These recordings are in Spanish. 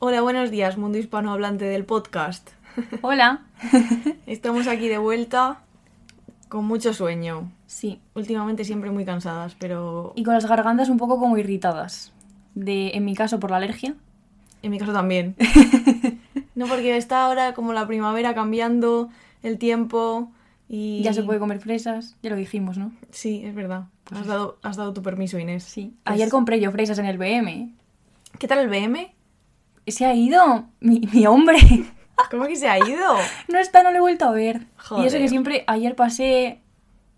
Hola, buenos días, mundo hispanohablante del podcast. Hola. Estamos aquí de vuelta con mucho sueño. Sí. Últimamente siempre muy cansadas, pero Y con las gargantas un poco como irritadas. De, en mi caso, por la alergia. en mi caso también. no, porque está ahora como la primavera cambiando el tiempo y... Ya se puede comer fresas, ya lo dijimos, ¿no? Sí, es verdad. Has dado, has dado tu permiso, Inés. Sí. Pues- Ayer compré yo fresas en el BM. ¿Qué tal el BM? Se ha ido mi, mi hombre. ¿Cómo que se ha ido? no está, no lo he vuelto a ver. Y eso que siempre, ayer pasé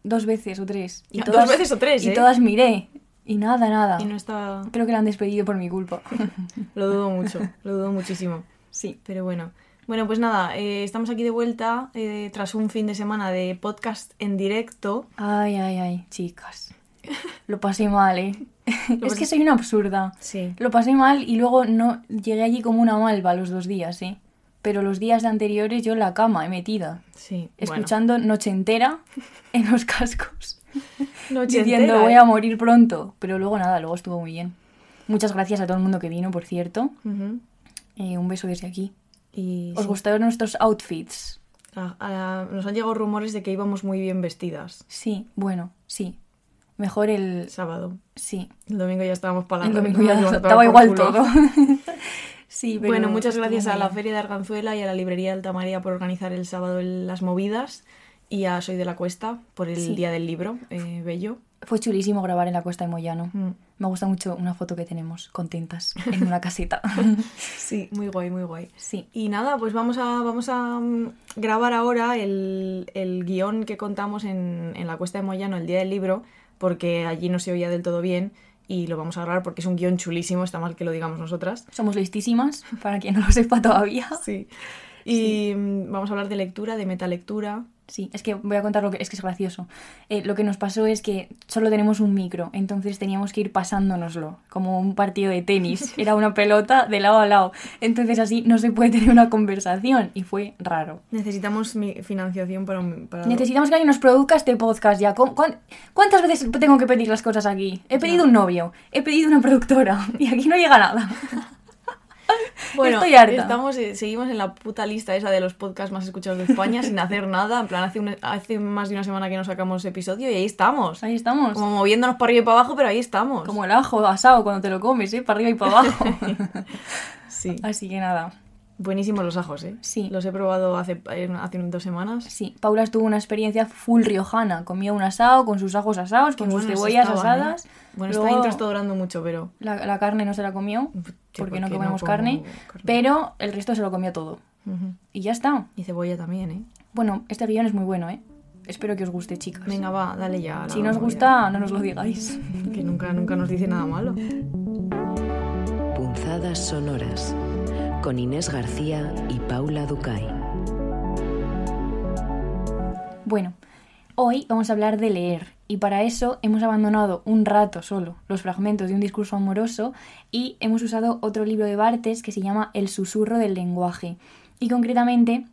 dos veces o tres. Y ¿Dos veces o tres, Y eh? todas miré. Y nada, nada. Y no está... Creo que la han despedido por mi culpa. Lo dudo mucho, lo dudo muchísimo. sí. Pero bueno. Bueno, pues nada, eh, estamos aquí de vuelta eh, tras un fin de semana de podcast en directo. Ay, ay, ay, chicas. Lo pasé mal, ¿eh? es que soy una absurda. Sí. Lo pasé mal y luego no llegué allí como una malva los dos días, ¿eh? Pero los días anteriores yo en la cama, he metida, Sí. escuchando noche entera en los cascos, noche diciendo entera, voy ¿eh? a morir pronto. Pero luego nada, luego estuvo muy bien. Muchas gracias a todo el mundo que vino, por cierto. Eh, un beso desde aquí. Y ¿Os sí, gustaron nuestros outfits? a- a- nos han llegado rumores de que íbamos muy bien vestidas. Sí, bueno, sí. Mejor el... Sábado. Sí, El domingo ya estábamos para el domingo ya estaba igual todo. sí, pero Bueno, muchas gracias a la. Feria de Arganzuela y a la librería Alta María por organizar el sábado el- las movidas. Y a Soy de la Cuesta por el Sí. Día del Libro, eh, bello. Fue chulísimo grabar en la Cuesta de Moyano. Mm. Me gusta mucho una foto que tenemos contentas en una caseta. Sí, muy guay, muy guay. sí. Y nada, pues vamos a, vamos a mm, grabar ahora el, el guion que contamos en, en la Cuesta de Moyano el día del libro, porque allí no se oía del todo bien y lo vamos a grabar porque es un guion chulísimo, está mal que lo digamos nosotras. Somos listísimas, para quien no lo sepa todavía. Sí. Y vamos a hablar de lectura, de metalectura. Sí, es que voy a contar lo que es que es gracioso. Eh, lo que nos pasó es que solo tenemos un micro, entonces teníamos que ir pasándonoslo, como un partido de tenis. Era una pelota de lado a lado. Entonces así no se puede tener una conversación y fue raro. Necesitamos mi financiación para... un- para... Necesitamos que alguien nos produzca este podcast ya. ¿Cu- cuán- ¿Cuántas veces tengo que pedir las cosas aquí? He pedido un novio, he pedido una productora y aquí no llega nada. Bueno, Estoy harta. Estamos, eh, seguimos en la puta lista esa de los podcasts más escuchados de España sin hacer nada. En plan, hace, un- hace más de una semana que no sacamos episodio y ahí estamos. Ahí estamos. Como moviéndonos para arriba y para abajo, pero ahí estamos. Como el ajo asado cuando te lo comes, ¿eh? Para arriba y para abajo. Sí. Así que nada. Buenísimos los ajos, ¿eh? Sí. Los he probado hace, eh, hace dos semanas. Sí, Paula tuvo una experiencia full riojana. Comía un asado con sus ajos asados, con sus cebollas estaban, ¿eh? asadas. Bueno, Luego, esta intro está durando mucho, pero... la, la carne no se la comió, Sí, porque no porque no comemos carne, carne. pero el resto se lo comió todo. Y ya está. Y cebolla también, ¿eh? Bueno, este guion es muy bueno, ¿eh? Espero que os guste, chicas. Venga, va, dale ya. si no os gusta, no nos lo digáis. Que nunca, nunca nos dice nada malo. Punzadas sonoras con Inés García y Paula Ducay. Bueno, hoy vamos a hablar de leer y para eso hemos abandonado un rato solo los fragmentos de un discurso amoroso y hemos usado otro libro de Bartes que se llama El susurro del lenguaje y concretamente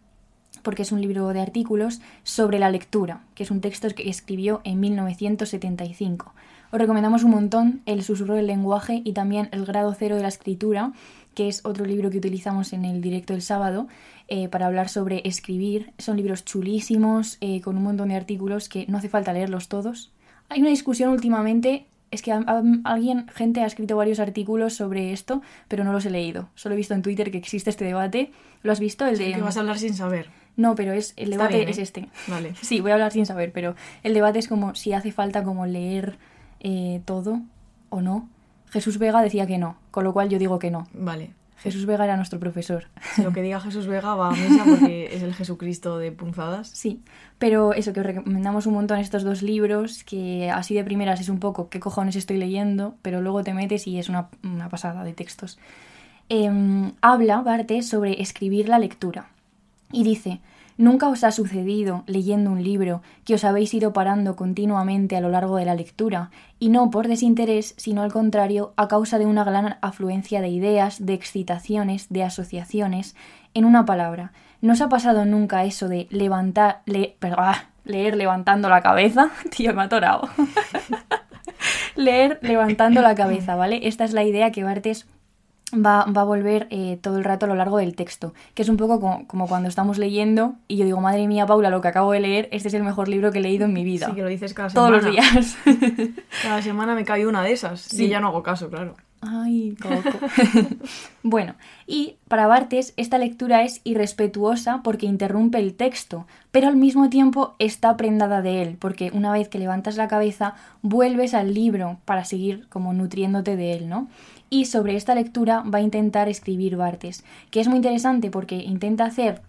porque es un libro de artículos sobre la lectura, que es un texto que escribió en 1975. Os recomendamos un montón El susurro del lenguaje y también El grado cero de la escritura, que es otro libro que utilizamos en el directo del sábado eh, para hablar sobre escribir. Son libros chulísimos, eh, con un montón de artículos que no hace falta leerlos todos. Hay una discusión últimamente, es que a- a- alguien, gente ha escrito varios artículos sobre esto, pero no los he leído. Solo he visto en Twitter que existe este debate. ¿Lo has visto? El de... Que vas a hablar sin saber. No, pero es el Está debate bien, ¿eh? es este. Vale. Sí, voy a hablar sin saber, pero el debate es como si hace falta como leer todo o no. Jesús Vega decía que no, con lo cual yo digo que no. Vale. Jesús Vega era nuestro profesor. Lo que diga Jesús Vega va a misa porque es el Jesucristo de punzadas. Sí, pero eso, que os recomendamos un montón estos dos libros, que así de primeras es un poco qué cojones estoy leyendo, pero luego te metes y es una, una pasada de textos. Em, habla Bartes sobre escribir la lectura y dice, ¿nunca os ha sucedido, leyendo un libro, que os habéis ido parando continuamente a lo largo de la lectura, y no por desinterés, sino al contrario, a causa de una gran afluencia de ideas, de excitaciones, de asociaciones? En una palabra, ¿no os ha pasado nunca eso de levantar, le- ah, leer levantando la cabeza? Tío, me ha atorado. leer levantando la cabeza, ¿vale? Esta es la idea que Bartes va, va a volver eh, todo el rato a lo largo del texto, que es un poco como, como cuando estamos leyendo y yo digo, madre mía, Paula, lo que acabo de leer, este es el mejor libro que he leído en mi vida. Sí, que lo dices cada Todos semana. los días. Cada semana me cae una de esas. Sí. Y ya no hago caso, claro. Ay, coco. bueno, y para Bartes esta lectura es irrespetuosa porque interrumpe el texto, pero al mismo tiempo está prendada de él, porque una vez que levantas la cabeza vuelves al libro para seguir como nutriéndote de él, ¿no? Y sobre esta lectura va a intentar escribir Bartes, que es muy interesante porque intenta hacer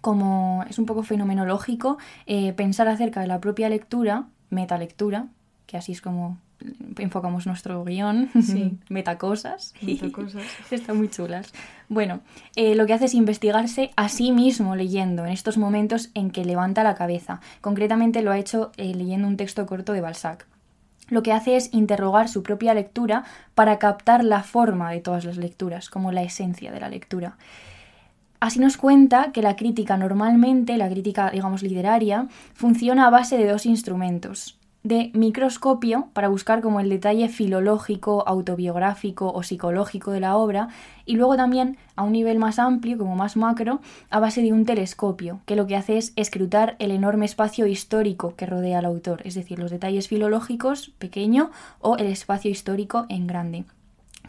como es un poco fenomenológico eh, pensar acerca de la propia lectura, metalectura, que así es como enfocamos nuestro guion, Sí. metacosas. Metacosas. Están muy chulas. Bueno, eh, lo que hace es investigarse a sí mismo leyendo en estos momentos en que levanta la cabeza. Concretamente lo ha hecho eh, leyendo un texto corto de Balzac. Lo que hace es interrogar su propia lectura para captar la forma de todas las lecturas, como la esencia de la lectura. Así nos cuenta que la crítica normalmente, la crítica, digamos, literaria, funciona a base de dos instrumentos. De microscopio, para buscar como el detalle filológico, autobiográfico o psicológico de la obra, y luego también a un nivel más amplio, como más macro, a base de un telescopio, que lo que hace es escrutar el enorme espacio histórico que rodea al autor, es decir, los detalles filológicos, pequeño, o el espacio histórico en grande.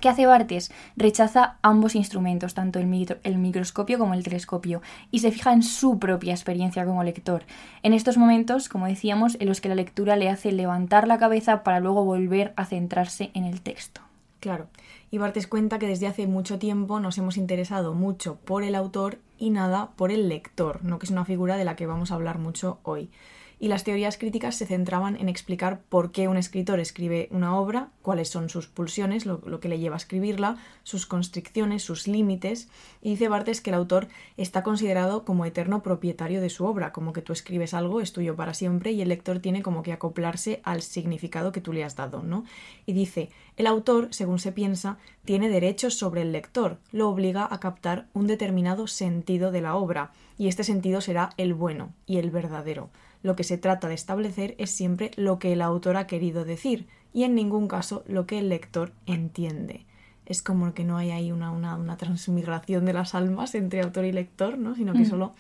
¿Qué hace Bartes? Rechaza ambos instrumentos, tanto el, el microscopio como el telescopio, y se fija en su propia experiencia como lector. En estos momentos, como decíamos, en los que la lectura le hace levantar la cabeza para luego volver a centrarse en el texto. Claro. Y Bartes cuenta que desde hace mucho tiempo nos hemos interesado mucho por el autor y nada por el lector, ¿no? que es una figura de la que vamos a hablar mucho hoy. Y las teorías críticas se centraban en explicar por qué un escritor escribe una obra, cuáles son sus pulsiones, lo, lo que le lleva a escribirla, sus constricciones, sus límites. Y dice Bartes que el autor está considerado como eterno propietario de su obra, como que tú escribes algo, es tuyo para siempre, y el lector tiene como que acoplarse al significado que tú le has dado, ¿no? Y dice, el autor, según se piensa, tiene derechos sobre el lector, lo obliga a captar un determinado sentido de la obra, y este sentido será el bueno y el verdadero. Lo que se trata de establecer es siempre lo que el autor ha querido decir, y en ningún caso lo que el lector entiende. Es como que no hay ahí una, una, una transmigración de las almas entre autor y lector, ¿no? sino que Mm. solo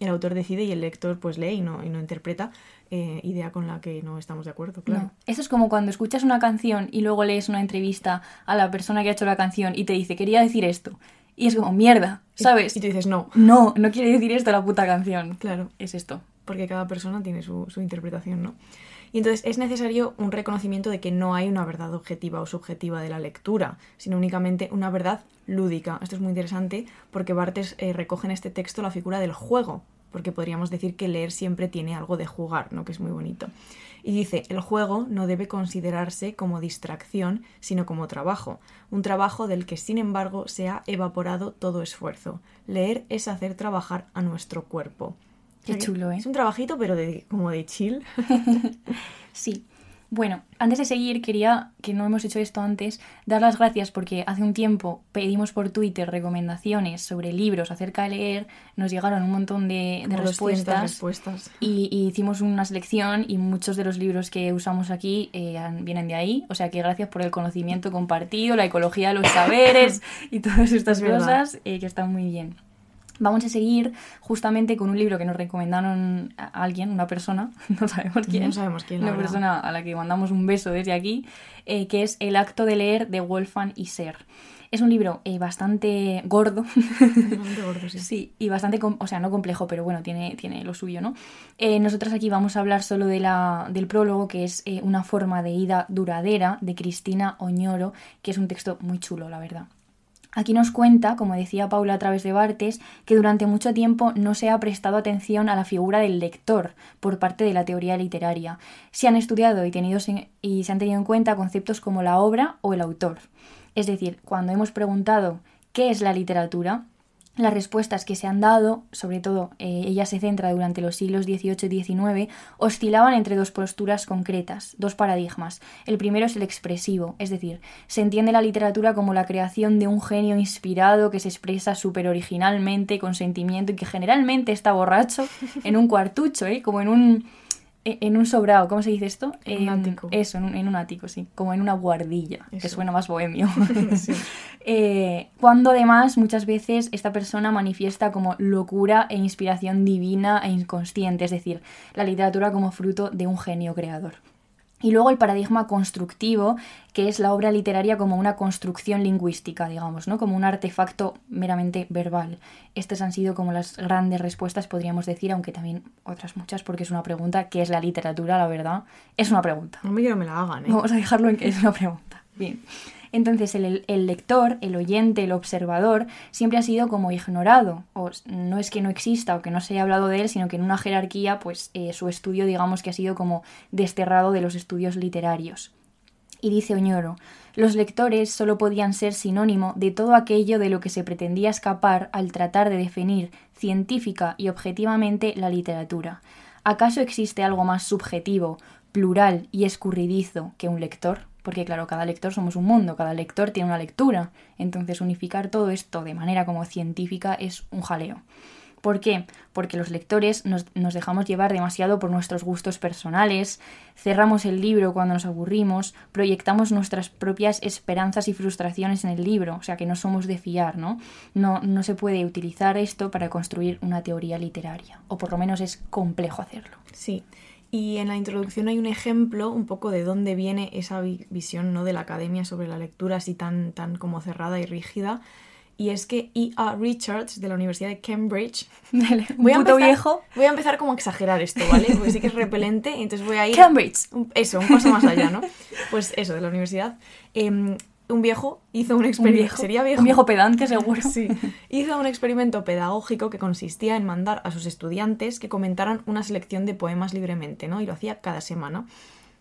el autor decide y el lector pues lee y no, y no interpreta, eh, idea con la que no estamos de acuerdo, claro. No. Eso es como cuando escuchas una canción y luego lees una entrevista a la persona que ha hecho la canción y te dice, quería decir esto. Y es como, mierda, Y- ¿sabes? Y tú dices, no, No, no quiere decir esto la puta canción. claro, Es esto. Porque cada persona tiene su, interpretación, ¿no? Y entonces es necesario un reconocimiento de que no hay una verdad objetiva o subjetiva de la lectura, sino únicamente una verdad lúdica. Esto es muy interesante porque Bartes eh, recoge en este texto la figura del juego, porque podríamos decir que leer siempre tiene algo de jugar, ¿no? Que es muy bonito. Y dice, el juego no debe considerarse como distracción, sino como trabajo, un trabajo del que sin embargo se ha evaporado todo esfuerzo. Leer es hacer trabajar a nuestro cuerpo. Qué O sea que chulo, ¿eh? Es un trabajito, pero de, como de chill. Sí. Bueno, antes de seguir, quería, que no hemos hecho esto antes, dar las gracias porque hace un tiempo pedimos por Twitter recomendaciones sobre libros acerca de leer, nos llegaron un montón de, de Como 200 respuestas respuestas. y, y hicimos una selección y muchos de los libros que usamos aquí eh, vienen de ahí, o sea que gracias por el conocimiento compartido, la ecología de los saberes y todas estas Es cosas eh, que están muy bien. Vamos a seguir justamente con un libro que nos recomendaron a alguien, una persona, no sabemos quién. No sabemos quién, la Una verdad. persona a la que mandamos un beso desde aquí, eh, que es El acto de leer de Wolfgang Iser. Es un libro eh, bastante gordo, Bastante gordo, sí. sí, y bastante, o sea, no complejo, pero bueno, tiene, tiene lo suyo, ¿no? Eh, nosotras aquí vamos a hablar solo de la, del prólogo, que es Una forma de ida duradera, de Cristina Oñoro, que es un texto muy chulo, la verdad. Aquí nos cuenta, como decía Paula a través de Bartes, que durante mucho tiempo no se ha prestado atención a la figura del lector por parte de la teoría literaria. Se han estudiado y, tenido en- y se han tenido en cuenta conceptos como la obra o el autor. Es decir, cuando hemos preguntado qué es la literatura, las respuestas que se han dado, sobre todo eh, ella se centra durante los siglos XVIII y XIX, oscilaban entre dos posturas concretas, dos paradigmas. El primero es el expresivo, es decir, se entiende la literatura como la creación de un genio inspirado que se expresa súper originalmente, con sentimiento y que generalmente está borracho en un cuartucho, ¿eh? como en un en un sobrado, ¿cómo se dice esto? En un Em, ático. Eso, en un, en un ático, sí. Como en una guardilla, que suena más bohemio. Sí. Eh, cuando además muchas veces esta persona manifiesta como locura e inspiración divina e inconsciente, es decir, la literatura como fruto de un genio creador. Y luego el paradigma constructivo, que es la obra literaria como una construcción lingüística, digamos, ¿no? Como un artefacto meramente verbal. Estas han sido como las grandes respuestas, podríamos decir, aunque también otras muchas, porque es una pregunta. ¿Qué es la literatura, la verdad? Es una pregunta. No me quiero que me la hagan, ¿eh? Vamos a dejarlo en que es una pregunta. Bien. Entonces, el, el lector, el oyente, el observador, siempre ha sido como ignorado. O no es que no exista o que no se haya hablado de él, sino que en una jerarquía, pues eh, su estudio, digamos que ha sido como desterrado de los estudios literarios. Y dice Oñoro, los lectores solo podían ser sinónimo de todo aquello de lo que se pretendía escapar al tratar de definir científica y objetivamente la literatura. ¿Acaso existe algo más subjetivo, plural y escurridizo que un lector? Porque claro, cada lector somos un mundo, cada lector tiene una lectura. Entonces unificar todo esto de manera como científica es un jaleo. ¿Por qué? Porque los lectores nos, nos dejamos llevar demasiado por nuestros gustos personales, cerramos el libro cuando nos aburrimos, proyectamos nuestras propias esperanzas y frustraciones en el libro, o sea que no somos de fiar, ¿no? No, no se puede utilizar esto para construir una teoría literaria, o por lo menos es complejo hacerlo. Sí. Y en la introducción hay un ejemplo un poco de dónde viene esa vi- visión ¿no? de la academia sobre la lectura así tan, tan como cerrada y rígida. Y es que E.R. Richards, de la Universidad de Cambridge, Un voy a, puto empezar, viejo. voy a empezar como a exagerar esto, ¿vale? Porque sí que es repelente, entonces voy a ir... Cambridge. un- eso, un paso más allá, ¿no? Pues eso, de la universidad. Em, un viejo hizo un experimento... viejo, ¿Sería viejo? un viejo pedante seguro. Sí. Hizo un experimento pedagógico que consistía en mandar a sus estudiantes que comentaran una selección de poemas libremente, ¿no? Y lo hacía cada semana.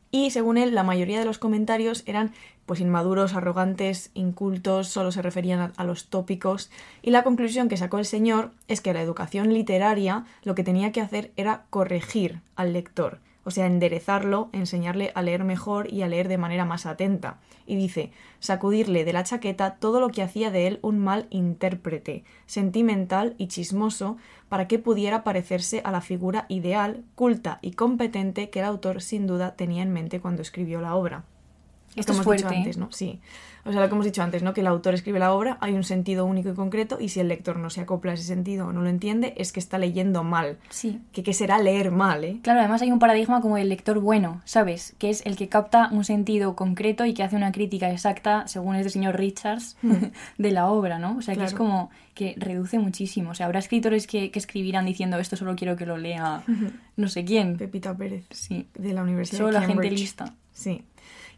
Y según él, la mayoría de los comentarios eran pues inmaduros, arrogantes, incultos, solo se referían a, a los tópicos. Y la conclusión que sacó el señor es que la educación literaria lo que tenía que hacer era corregir al lector, o sea, enderezarlo, enseñarle a leer mejor y a leer de manera más atenta. Y dice, sacudirle de la chaqueta todo lo que hacía de él un mal intérprete, sentimental y chismoso, para que pudiera parecerse a la figura ideal, culta y competente que el autor sin duda tenía en mente cuando escribió la obra. Esto es hemos dicho fuerte, ¿eh? antes, ¿no? Sí. O sea, lo que hemos dicho antes, ¿no? Que el autor escribe la obra, hay un sentido único y concreto, y si el lector no se acopla a ese sentido o no lo entiende, es que está leyendo mal. Sí. Que qué será leer mal, ¿eh? Claro, además hay un paradigma como el lector bueno, ¿sabes? Que es el que capta un sentido concreto y que hace una crítica exacta, según este señor Richards, de la obra, ¿no? O sea, que es como que reduce muchísimo. O sea, habrá escritores que, que escribirán diciendo esto solo quiero que lo lea no sé quién. Pepita Pérez, Sí. de la Universidad Solo de la gente lista. Sí.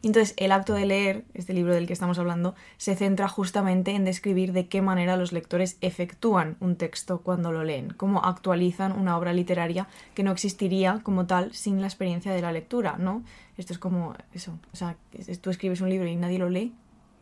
Entonces, el acto de leer, este libro del que estamos hablando, se centra justamente en describir de qué manera los lectores efectúan un texto cuando lo leen, cómo actualizan una obra literaria que no existiría como tal sin la experiencia de la lectura, ¿no? Esto es como eso, o sea, tú escribes un libro y nadie lo lee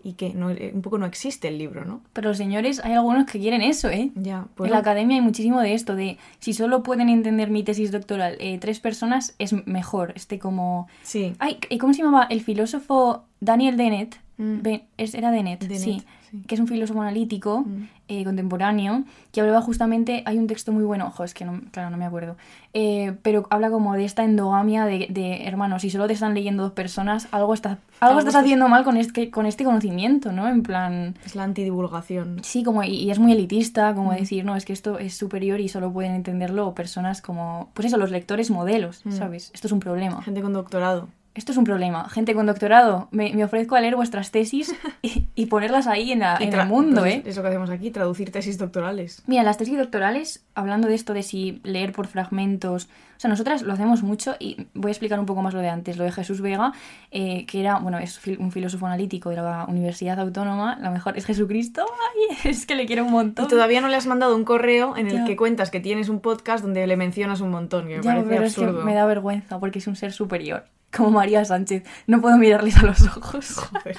y que no, un poco no existe el libro, ¿no? Pero señores, hay algunos que quieren eso, ¿eh? Ya, En pues la academia hay muchísimo de esto, de si solo pueden entender mi tesis doctoral eh, tres personas, es mejor. Este como... sí, Ay, ¿y ¿cómo se llamaba? El filósofo Daniel Dennett. Mm. Ben- es- era Dennett, Dennett, sí, sí. Que es un filósofo analítico Mm. eh, contemporáneo que hablaba justamente. Hay un texto muy bueno, ojo, es que no, claro, no me acuerdo. eh, pero habla como de esta endogamia de, de hermanos. Si solo te están leyendo dos personas, algo, está, algo, Algo estás estás- haciendo mal con este, con este conocimiento, ¿no? En plan. es la antidivulgación. Sí, como, y, y es muy elitista, como Mm. decir, no, es que esto es superior y solo pueden entenderlo personas como, pues eso, los lectores modelos, Mm. ¿sabes? Esto es un problema. Gente con doctorado. Esto es un problema. Gente con doctorado, me, me ofrezco a leer vuestras tesis y, y ponerlas ahí en, la- en el mundo, pues ¿eh? Es lo que hacemos aquí, traducir tesis doctorales. Mira, las tesis doctorales, hablando de esto de si leer por fragmentos, o sea, nosotras lo hacemos mucho y voy a explicar un poco más lo de antes, lo de Jesús Vega, eh, que era, bueno, es un filósofo analítico de la Universidad Autónoma, la mejor es Jesucristo, ay, es que le quiero un montón. Y todavía no le has mandado un correo en el Ya. que cuentas que tienes un podcast donde le mencionas un montón, que me Ya, parece pero absurdo. es que me da vergüenza porque es un ser superior, como María Sánchez. No puedo mirarles a los ojos. Joder.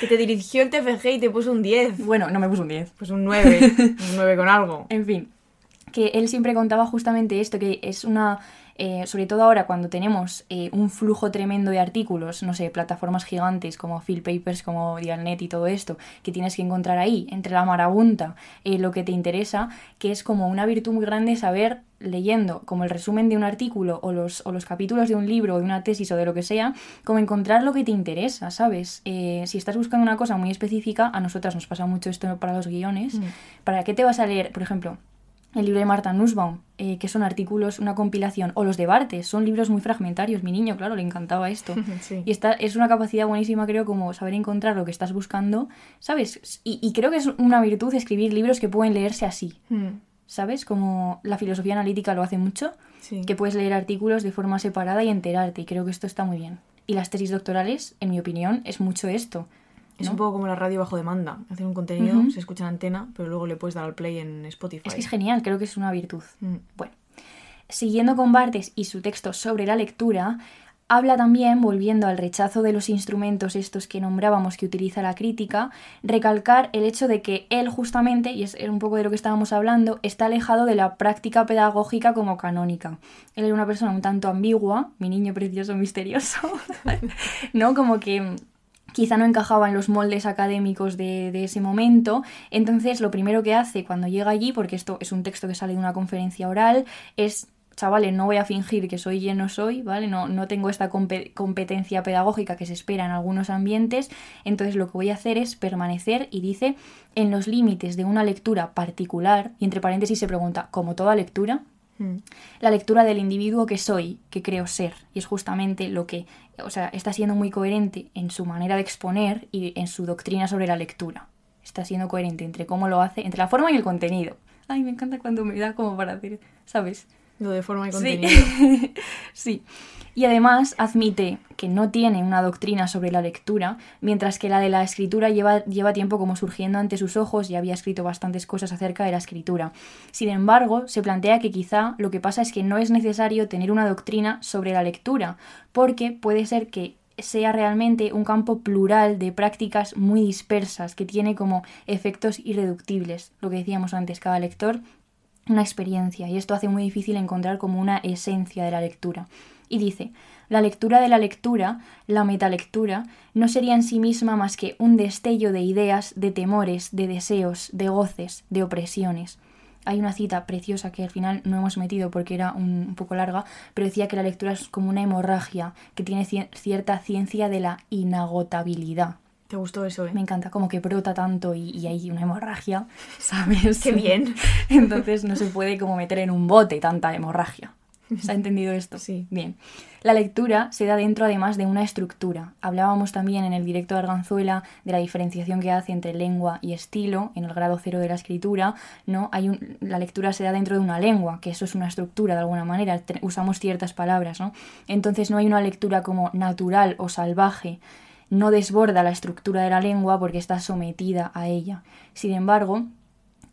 Que te dirigió el TFG y te puso un 10. Bueno, no me puso un 10. Pues un 9. un 9 con algo. En fin, que él siempre contaba justamente esto, que es una eh, sobre todo ahora cuando tenemos eh, un flujo tremendo de artículos, no sé, plataformas gigantes como Phil Papers, como Dialnet y todo esto, que tienes que encontrar ahí, entre la marabunta, eh, lo que te interesa, que es como una virtud muy grande saber leyendo como el resumen de un artículo o los, o los capítulos de un libro o de una tesis o de lo que sea, como encontrar lo que te interesa, ¿sabes? Eh, si estás buscando una cosa muy específica, a nosotras nos pasa mucho esto para los guiones, Mm. ¿para qué te vas a leer, por ejemplo, el libro de Marta Nussbaum, eh, que son artículos, una compilación, o los de Bartes, son libros muy fragmentarios, mi niño, claro, le encantaba esto. Sí. Y esta es una capacidad buenísima, creo, como saber encontrar lo que estás buscando, ¿sabes? Y, y creo que es una virtud escribir libros que pueden leerse así, Mm, ¿sabes? Como la filosofía analítica lo hace mucho, sí. que puedes leer artículos de forma separada y enterarte, y creo que esto está muy bien. Y las tesis doctorales, en mi opinión, es mucho esto. Es ¿no? un poco como la radio bajo demanda. Hacen un contenido, se escucha en antena, pero luego le puedes dar al play en Spotify. Es que es genial, creo que es una virtud. Mm, Bueno, siguiendo con Bartes y su texto sobre la lectura, habla también, volviendo al rechazo de los instrumentos estos que nombrábamos que utiliza la crítica, recalcar el hecho de que él justamente, y es un poco de lo que estábamos hablando, está alejado de la práctica pedagógica como canónica. Él era una persona un tanto ambigua, mi niño precioso misterioso, ¿no? Como que quizá no encajaba en los moldes académicos de, de, ese momento. Entonces, lo primero que hace cuando llega allí, porque esto es un texto que sale de una conferencia oral, es, chavales, no voy a fingir que soy y no soy, ¿vale? No, no tengo esta compe competencia pedagógica que se espera en algunos ambientes. Entonces, lo que voy a hacer es permanecer, y dice, en los límites de una lectura particular, y entre paréntesis se pregunta, ¿como toda lectura? Mm. la lectura del individuo que soy, que creo ser. Y es justamente lo que, o sea, está siendo muy coherente en su manera de exponer y en su doctrina sobre la lectura. Está siendo coherente entre cómo lo hace, entre la forma y el contenido. Ay, me encanta cuando me da como para hacer, ¿sabes? Lo de forma y Sí. contenido. sí. Y además admite que no tiene una doctrina sobre la lectura, mientras que la de la escritura lleva, lleva tiempo como surgiendo ante sus ojos y había escrito bastantes cosas acerca de la escritura. Sin embargo, se plantea que quizá lo que pasa es que no es necesario tener una doctrina sobre la lectura, porque puede ser que sea realmente un campo plural de prácticas muy dispersas, que tiene como efectos irreductibles. Lo que decíamos antes, cada lector una experiencia y esto hace muy difícil encontrar como una esencia de la lectura. Y dice, la lectura de la lectura, la metalectura, no sería en sí misma más que un destello de ideas, de temores, de deseos, de goces, de opresiones. Hay una cita preciosa que al final no hemos metido porque era un, un poco larga, pero decía que la lectura es como una hemorragia que tiene ci cierta ciencia de la inagotabilidad. ¿Te gustó eso, eh? Me encanta como que brota tanto y, y hay una hemorragia, ¿sabes? Qué bien. Entonces no se puede como meter en un bote tanta hemorragia. ¿Se ha entendido esto? Sí. Bien. La lectura se da dentro además de una estructura. Hablábamos también en el directo de Arganzuela de la diferenciación que hace entre lengua y estilo en el grado cero de la escritura. ¿no? Hay un, la lectura se da dentro de una lengua, que eso es una estructura de alguna manera. Usamos ciertas palabras, ¿no? Entonces no hay una lectura como natural o salvaje. No desborda la estructura de la lengua porque está sometida a ella. Sin embargo,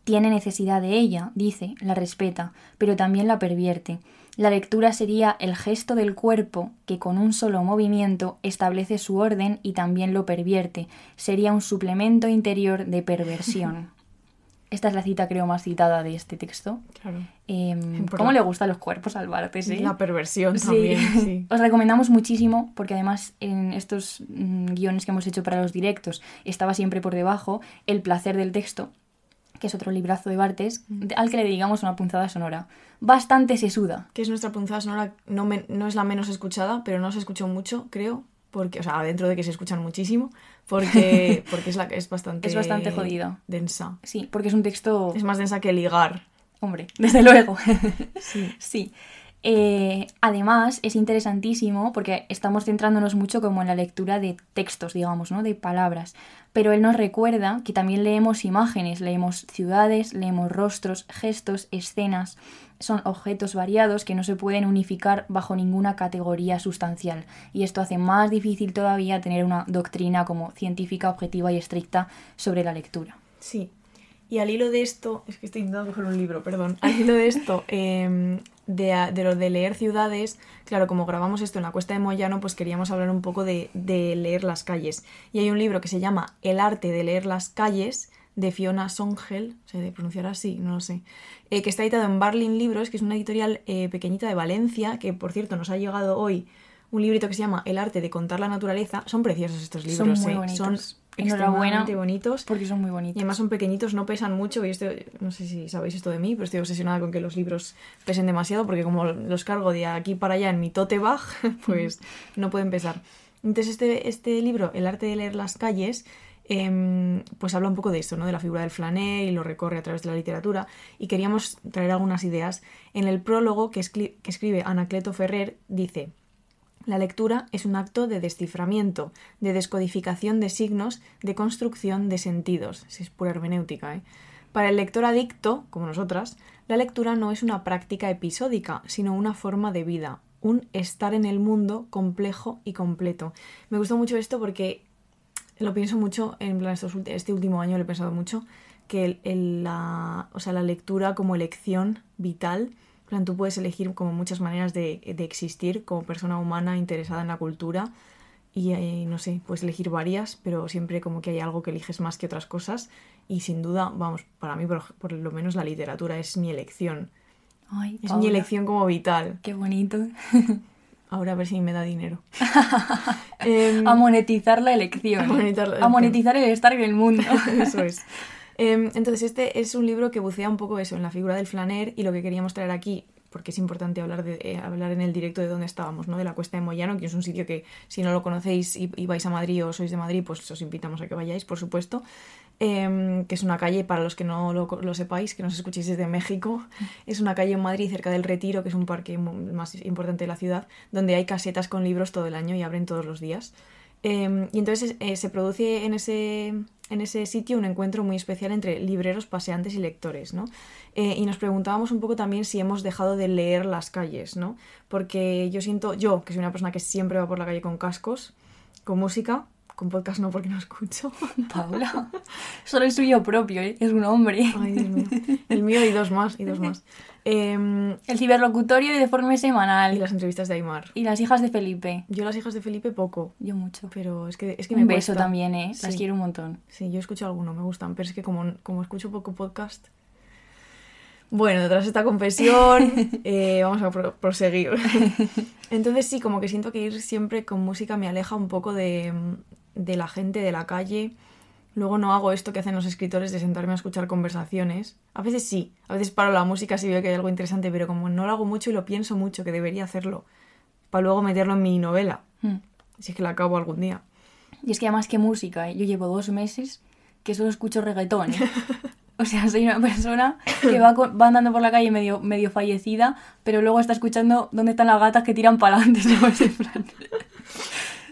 tiene necesidad de ella, dice, la respeta, pero también la pervierte. La lectura sería el gesto del cuerpo que con un solo movimiento establece su orden y también lo pervierte. Sería un suplemento interior de perversión. Esta es la cita, creo, más citada de este texto. Claro. Eh. ¿Cómo le gustan los cuerpos al Bartes, eh? La perversión Sí. también, sí. Os recomendamos muchísimo porque además en estos mm, guiones que hemos hecho para los directos estaba siempre por debajo El placer del texto, que es otro librazo de Bartes, de- al que le dedicamos una punzada sonora. Bastante sesuda. Que es nuestra punzada sonora, no, me- no es la menos escuchada, pero no se escuchó mucho, creo. Porque, o sea, dentro de que se escuchan muchísimo, porque, porque es, la, es bastante... Es bastante jodida. Densa. Sí, porque es un texto... Es más densa que ligar. Hombre, desde luego. Sí. Sí. Eh, además, es interesantísimo porque estamos centrándonos mucho como en la lectura de textos, digamos, ¿no? De palabras. Pero él nos recuerda que también leemos imágenes, leemos ciudades, leemos rostros, gestos, escenas. Son objetos variados que no se pueden unificar bajo ninguna categoría sustancial. Y esto hace más difícil todavía tener una doctrina como científica, objetiva y estricta sobre la lectura. Sí. Y al hilo de esto, es que estoy intentando coger un libro, perdón. Al hilo de esto, eh, de, de lo de leer ciudades, claro, como grabamos esto en la Cuesta de Moyano, pues queríamos hablar un poco de, de leer las calles. Y hay un libro que se llama El arte de leer las calles, de Fiona Songel, se pronunciará así, no lo sé, eh, que está editado en Barlin Libros, que es una editorial eh, pequeñita de Valencia, que por cierto nos ha llegado hoy un librito que se llama El arte de contar la naturaleza. Son preciosos estos libros, Son muy eh, son Enhorabuena. bonitos. Porque son muy Y bonitos. además son pequeñitos, no pesan mucho. Y estoy, no sé si sabéis esto de mí, pero estoy obsesionada con que los libros pesen demasiado, porque como los cargo de aquí para allá en mi tote bag, pues no pueden pesar. Entonces, este, este libro, El arte de leer las calles, em, pues habla un poco de esto, ¿no? De la figura del flaner y lo recorre a través de la literatura. Y queríamos traer algunas ideas. En el prólogo que, escri- que escribe Anacleto Ferrer, dice. La lectura es un acto de desciframiento, de descodificación de signos, de construcción de sentidos. Si es pura hermenéutica, ¿eh? Para el lector adicto, como nosotras, la lectura no es una práctica episódica, sino una forma de vida, un estar en el mundo complejo y completo. Me gustó mucho esto porque lo pienso mucho, en plan, este último año lo he pensado mucho, que la, o sea, la lectura como elección vital, plan, tú puedes elegir como muchas maneras de, de existir como persona humana interesada en la cultura y eh, no sé, puedes elegir varias, pero siempre como que hay algo que eliges más que otras cosas y sin duda, vamos, para mí por, por lo menos la literatura es mi elección, Ay, es mi elección como vital. Qué bonito. Ahora a ver si me da dinero. Em, A monetizar la elección. A monetizar la A elección. monetizar el estar en el mundo. Eso es. Em, entonces, este es un libro que bucea un poco eso, en la figura del flaner y lo que queríamos traer aquí, porque es importante hablar, eh, hablar en el directo de dónde estábamos, ¿no? De la Cuesta de Moyano, que es un sitio que si no lo conocéis y, vais a Madrid o sois de Madrid, pues os invitamos a que vayáis, por supuesto. Em, que es una calle, para los que no lo, lo sepáis, que nos escuchéis desde México, es una calle en Madrid cerca del Retiro, que es un parque más importante de la ciudad, donde hay casetas con libros todo el año y abren todos los días. Eh, y entonces eh, se produce en ese, en ese sitio un encuentro muy especial entre libreros, paseantes y lectores, ¿no? Eh, y nos preguntábamos un poco también si hemos dejado de leer las calles, ¿no? Porque yo siento, yo, que soy una persona que siempre va por la calle con cascos, con música, con podcast no porque no escucho. Paula. Solo el suyo propio, ¿eh? Es un hombre. Ay, Dios mío. El mío y dos más, y dos más. Eh, El ciberlocutorio y de forma semanal. y las entrevistas de Aymar. Y las hijas de Felipe. Yo las hijas de Felipe poco, Yo mucho. pero es que, es que me Un beso cuesta. también, ¿eh? Las Sí. quiero un montón. Sí, yo escucho alguno, me gustan, pero es que como, como escucho poco podcast. Bueno, tras esta confesión, eh, vamos a pro- proseguir. Entonces sí, como que siento que ir siempre con música me aleja un poco de, de la gente, de la calle. Luego no hago esto que hacen los escritores de sentarme a escuchar conversaciones. A veces sí, a veces paro la música si veo que hay algo interesante, pero como no lo hago mucho y lo pienso mucho, que debería hacerlo, para luego meterlo en mi novela, Hmm. si es que la acabo algún día. Y es que además que música, ¿eh? yo llevo dos meses que solo escucho reggaetón. ¿eh? O sea, soy una persona que va, con- va andando por la calle medio, medio fallecida, pero luego está escuchando dónde están las gatas que tiran para adelante.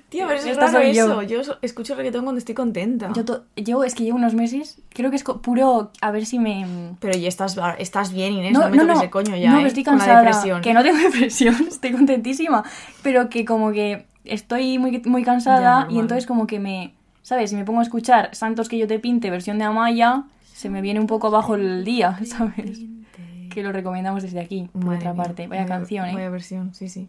Tío, pero eso es raro yo. eso. Yo so- escucho reggaetón cuando estoy contenta. Yo, to- yo es que llevo unos meses, creo que es puro, a ver si me... Pero ya estás, estás bien, Inés. No, me toques el coño ya, no, ¿eh? estoy Con la cansada. depresión. Que no tengo depresión, estoy contentísima. Pero que como que estoy muy, muy cansada y entonces como que me... ¿Sabes? Si me pongo a escuchar Santos que yo te pinte, versión de Amaya, se me viene un poco abajo el día, ¿sabes? Que lo recomendamos desde aquí, por Madre otra mía, parte. Vaya canción, ¿eh? Vaya versión, sí, sí.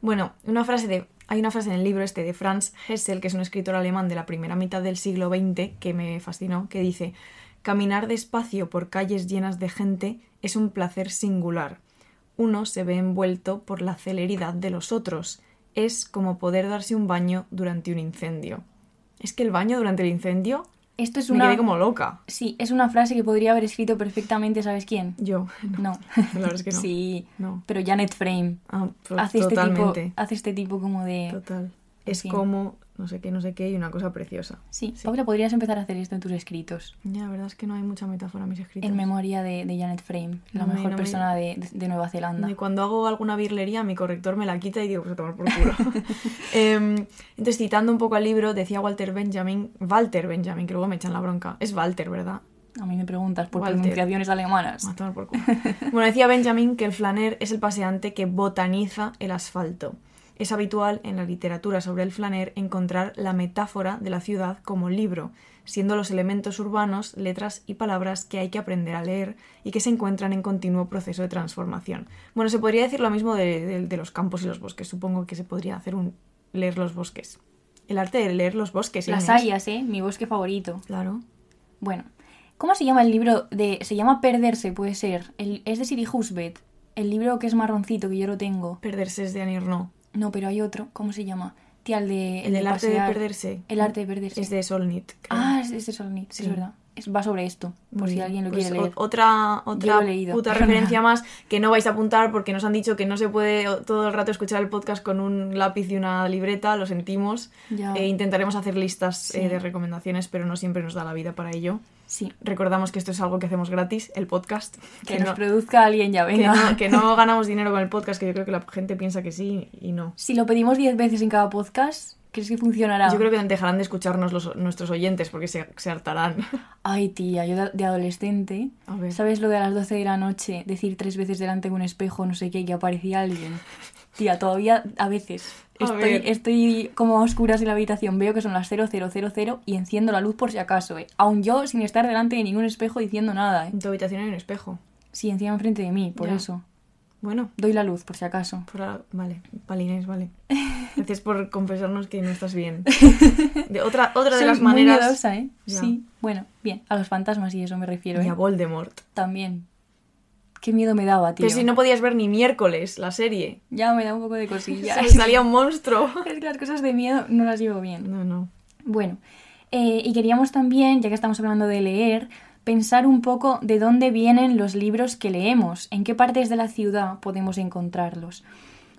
Bueno, una frase de, hay una frase en el libro este de Franz Hessel, que es un escritor alemán de la primera mitad del siglo XX, que me fascinó, que dice, caminar despacio por calles llenas de gente es un placer singular. Uno se ve envuelto por la celeridad de los otros. Es como poder darse un baño durante un incendio. Es que el baño durante el incendio Esto es me una... quedé como loca. Sí, es una frase que podría haber escrito perfectamente, ¿sabes quién? Yo, No. la verdad es que no. Sí, No. pero Janet Frame. Ah, pues hace este, tipo, totalmente. hace este tipo como de... Total. Es como, no sé qué, no sé qué, y una cosa preciosa. Sí, Paula, podrías empezar a hacer esto en tus escritos. Ya, la verdad es que no hay mucha metáfora en mis escritos. En memoria de, de Janet Frame, la No me- mejor no persona de, de- de Nueva Zelanda. Y cuando hago alguna birlería, mi corrector me la quita y digo, pues a tomar por culo. Em, entonces, citando un poco al libro, decía Walter Benjamin, Walter Benjamin, que luego me echan la bronca. Es Walter, ¿verdad? A mí me preguntas por Walter. pronunciaciones alemanas. A tomar por culo. Bueno, decía Benjamin que el flaner es el paseante que botaniza el asfalto. Es habitual en la literatura sobre el flaner encontrar la metáfora de la ciudad como libro, siendo los elementos urbanos letras y palabras que hay que aprender a leer y que se encuentran en continuo proceso de transformación. Bueno, se podría decir lo mismo de, de- de los campos y los bosques. Supongo que se podría hacer un leer los bosques. El arte de leer los bosques. Las Inés. hayas, ¿eh? Mi bosque favorito. Claro. Bueno, ¿Cómo se llama el libro de... Se llama Perderse, puede ser. El- es de Siri Husbeth. El libro que es marroncito, que yo lo tengo. Perderse es de Annie. No, pero hay otro. ¿Cómo se llama? Tía, el de... El del arte de perderse. El arte de perderse. Es de Solnit. creo. Ah, es, es de Solnit, Sí. es verdad. Es- va sobre esto, por Muy si alguien lo Pues quiere leer. Otra, otra leído, puta referencia nada. más que no vais a apuntar porque nos han dicho que no se puede todo el rato escuchar el podcast con un lápiz y una libreta, lo sentimos. Ya. Eh, intentaremos hacer listas Sí. eh, de recomendaciones, pero no siempre nos da la vida para ello. Sí. Recordamos que esto es algo que hacemos gratis, el podcast. Que, no, nos produzca alguien ya, que venga. no- que no ganamos dinero con el podcast, que yo creo que la gente piensa que sí y no. Si lo pedimos 10 veces en cada podcast, ¿crees que funcionará? Yo creo que dejarán de escucharnos los, nuestros oyentes porque se, se hartarán. Ay, tía, yo de, de adolescente, A ver. ¿sabes lo de a las 12 de la noche decir tres veces delante de un espejo, no sé qué, que aparecía alguien? Tía, todavía a veces A estoy, como a oscuras en la habitación, veo que son las 0000 y enciendo la luz por si acaso, ¿eh? Aún yo sin estar delante de ningún espejo diciendo nada, ¿eh? En tu habitación hay un espejo. Sí, encima enfrente de mí, por Ya. eso. Bueno, Doy la luz, por si acaso. Por vale, vale Inés, vale. Gracias por confesarnos que no estás bien. De otra, otra de Soy las muy maneras. miedosa, ¿eh? Ya. Sí, bueno, bien, a los fantasmas y eso me refiero, Y ¿eh? a Voldemort. También. Qué miedo me daba, tío. Pero si no podías ver ni miércoles la serie. Ya me da un poco de cosilla. Se salía un monstruo. Es que las cosas de miedo no las llevo bien. No, no. Bueno, eh, y queríamos también, ya que estamos hablando de leer, pensar un poco de dónde vienen los libros que leemos, en qué partes de la ciudad podemos encontrarlos.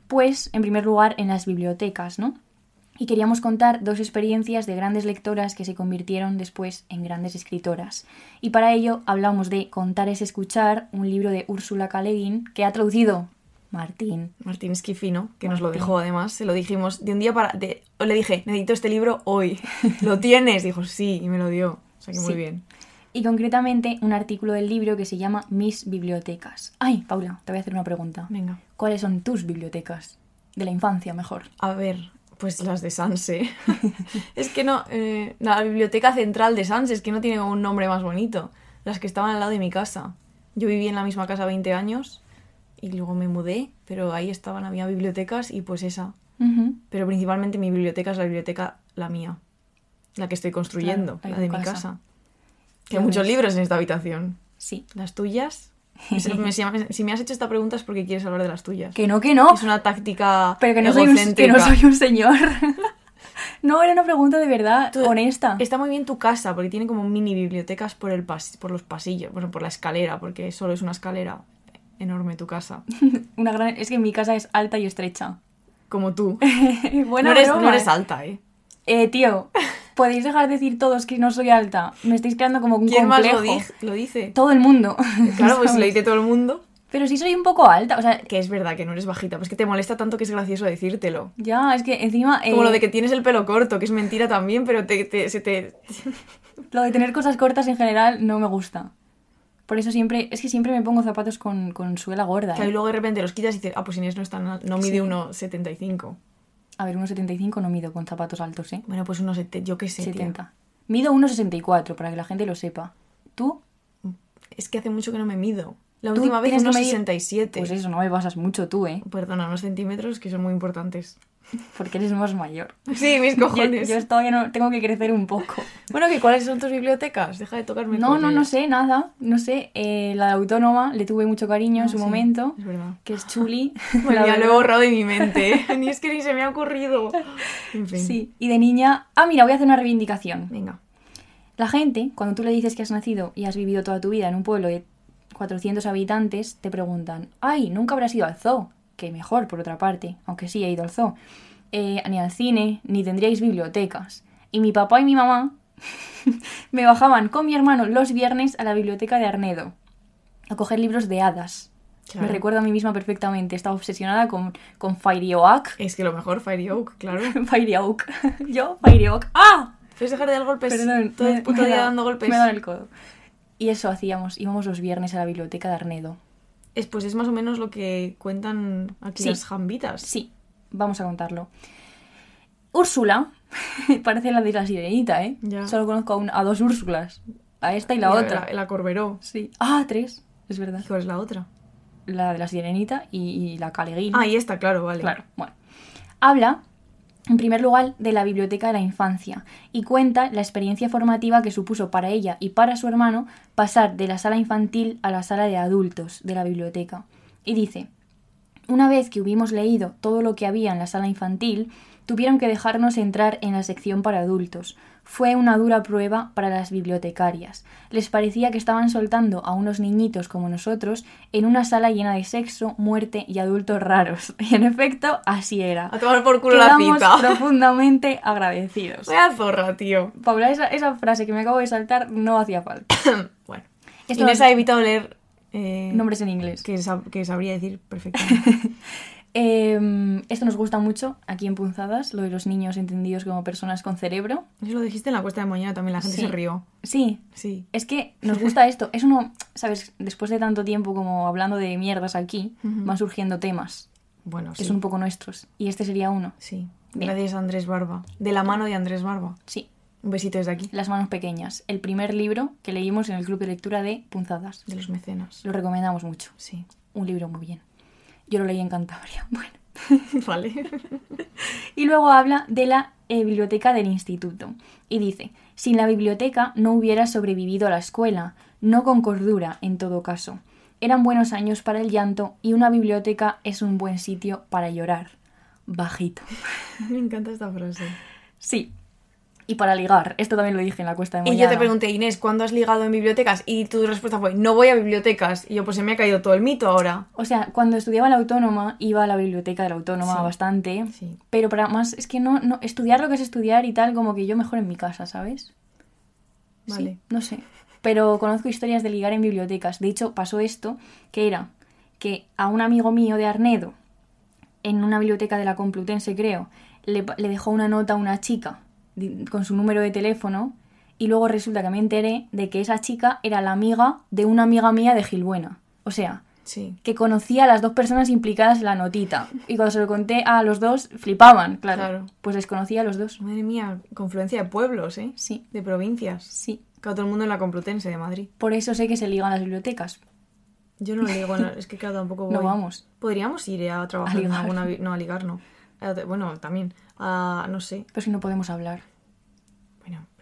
Pues, en primer lugar, en las bibliotecas, ¿no? Y queríamos contar dos experiencias de grandes lectoras que se convirtieron después en grandes escritoras. Y para ello hablamos de Contar es escuchar, un libro de Úrsula Guin, que ha traducido Martín. Martín Esquifino, que nos lo Martín. dejó además, se lo dijimos de un día para. de- le dije, necesito este libro hoy. ¿Lo tienes? Dijo, sí, y me lo dio. O sea que muy bien. Y concretamente un artículo del libro que se llama Mis bibliotecas. Ay, Paula, te voy a hacer una pregunta. Venga. ¿Cuáles son tus bibliotecas? De la infancia, mejor. A ver, pues las de Sanse. es que no. eh, la biblioteca central de Sanse es que no tiene un nombre más bonito. Las que estaban al lado de mi casa. Yo viví en la misma casa 20 años y luego me mudé, pero ahí estaban, había bibliotecas y pues esa. Pero principalmente mi biblioteca es la biblioteca, la mía. La que estoy construyendo, Claro, la de mi casa. Que hay muchos libros en esta habitación. Sí. ¿Las tuyas? Me- si me- si me has hecho esta pregunta es porque quieres hablar de las tuyas. Que no, que no. Es una táctica Pero que no, soy un, que no soy un señor. no, era una pregunta de verdad, Tú- honesta. Está muy bien tu casa porque tiene como mini bibliotecas por, el pas- por los pasillos, bueno, por la escalera, porque solo es una escalera enorme tu casa. Una gran... Es que mi casa es alta y estrecha. Como tú. Eres, no eres alta, ¿eh? Eh, tío, podéis dejar de decir todos que no soy alta. Me estáis creando como un ¿Quién más complejo. lo, di- lo dice? Todo el mundo. Claro, pues lo dice todo el mundo. Pero sí soy un poco alta, o sea, Que es verdad que no eres bajita, pues que te molesta tanto que es gracioso decírtelo. ya, es que encima... Como eh, lo de que tienes el pelo corto, que es mentira también, pero te, te- se te... lo de tener cosas cortas en general no me gusta. Por eso siempre, es que siempre me pongo zapatos con, con suela gorda. Y ¿eh? luego de repente los quitas y dices, ah, pues Inés no, está no mide Sí. 1,75. A ver, 1,75 no mido con zapatos altos, ¿eh? Bueno, pues unos, sete- yo qué sé, tía. 70. Mido 1,64 para que la gente lo sepa. ¿Tú? Es que hace mucho que no me mido. La Tú última vez tienes que unos medir- 67. Pues eso, no me pasas mucho tú, ¿eh? Perdona, unos centímetros que son muy importantes. Porque eres más mayor. Sí, mis cojones. yo todavía no tengo que crecer un poco. Bueno, ¿que ¿cuáles son tus bibliotecas? Deja de tocarme No, no, no sé, nada. No sé. eh, la de Autónoma le tuve mucho cariño en Ah, su sí, momento. Es verdad. Que es chuli. Bueno, ya lo he borrado de mi mente. ¿eh? Ni es que ni se me ha ocurrido. En fin. Sí, y de niña... Ah, mira, voy a hacer una reivindicación. Venga. La gente, cuando tú le dices que has nacido y has vivido toda tu vida en un pueblo de 400 habitantes, te preguntan, ay, nunca habrás ido al zoo. Que mejor, por otra parte, aunque sí he ido al zoo. Eh, ni al cine, ni tendríais bibliotecas. Y mi papá y mi mamá me bajaban con mi hermano los viernes a la biblioteca de Arnedo a coger libros de hadas. Claro. Me recuerdo a mí misma perfectamente. Estaba obsesionada con, con Fairy Oak. Es que lo mejor, Fairy Oak, claro. Fairy Oak. Yo, Fairy Oak. ¡Ah! ¿Puedes dejar de dar golpes Perdón, todo el me- puto me día da- dando golpes? Me dan el codo. Y eso hacíamos, íbamos los viernes a la biblioteca de Arnedo. Es, pues es más o menos lo que cuentan aquí Sí. las jambitas. Sí, vamos a contarlo. Úrsula, parece la de la sirenita, ¿eh? Ya. Solo conozco a, un- a dos Úrsulas. A esta y la Y otra. La, la Corberó. Sí. Ah, tres, es verdad. ¿Y ¿Cuál es la otra? La de la sirenita y, y la Caleguín. Ah, y esta, claro, vale. Claro, bueno. Habla En primer lugar, de la biblioteca de la infancia, y cuenta la experiencia formativa que supuso para ella y para su hermano pasar de la sala infantil a la sala de adultos de la biblioteca. Y dice, una vez que hubimos leído todo lo que había en la sala infantil, tuvieron que dejarnos entrar en la sección para adultos. Fue una dura prueba para las bibliotecarias. Les parecía que estaban soltando a unos niñitos como nosotros en una sala llena de sexo, muerte y adultos raros. Y en efecto, así era. A tomar por culo la Quedamos cita. profundamente agradecidos. Vaya zorra, tío. Paula, esa, esa frase que me acabo de saltar no hacía falta. Bueno. Esto Inés ha evitado leer eh, Nombres en inglés. que, sab- que sabría decir perfectamente. Eh, esto nos gusta mucho aquí en Punzadas, lo de los niños entendidos como personas con cerebro. Eso lo dijiste en la cuesta de mañana también, la gente Sí. se rió. Sí, Sí. es que nos gusta esto. Es uno, ¿sabes? Después de tanto tiempo como hablando de mierdas aquí, van surgiendo temas Bueno, que sí. son un poco nuestros. Y este sería uno. Sí. Bien. Gracias a Andrés Barba. De la mano de Andrés Barba. Sí, Un besito desde aquí. Las manos pequeñas. El primer libro que leímos en el club de lectura de Punzadas. De los mecenas. Lo recomendamos mucho. Sí. Un libro muy bien. Yo lo leí en Cantabria. Bueno. vale. Y luego habla de la eh, biblioteca del instituto. Y dice, sin la biblioteca no hubiera sobrevivido a la escuela, no con cordura en todo caso. Eran buenos años para el llanto y una biblioteca es un buen sitio para llorar. Bajito. Me encanta esta frase. Sí. Y para ligar. Esto también lo dije en la cuesta de Y Moyano. yo te pregunté, Inés, ¿cuándo has ligado en bibliotecas? Y tu respuesta fue, no voy a bibliotecas. Y yo, pues se me ha caído todo el mito ahora. O sea, cuando estudiaba en la autónoma, iba a la biblioteca de la autónoma Sí. bastante. Sí. Pero para más, es que no, no, estudiar lo que es estudiar y tal, como que yo mejor en mi casa, ¿sabes? Vale. Sí, no sé. Pero conozco historias de ligar en bibliotecas. De hecho, pasó esto, que era que a un amigo mío de Arnedo, en una biblioteca de la Complutense, creo, le, le dejó una nota a una chica con su número de teléfono y luego resulta que me enteré de que esa chica era la amiga de una amiga mía de Gilbuena. O sea, Sí. que conocía a las dos personas implicadas en la notita. Y cuando se lo conté a los dos, flipaban, claro. Claro. Pues les conocía a los dos. Madre mía, confluencia de pueblos, ¿eh? Sí, De provincias. sí. Claro, todo el mundo en la Complutense de Madrid. Por eso sé que se ligan las bibliotecas. Yo no digo, no, es que claro, tampoco voy. No vamos. Podríamos ir a trabajar A en ligar. alguna... bi- No, a ligar no. Bueno, también. A, no sé. Pero si no podemos hablar.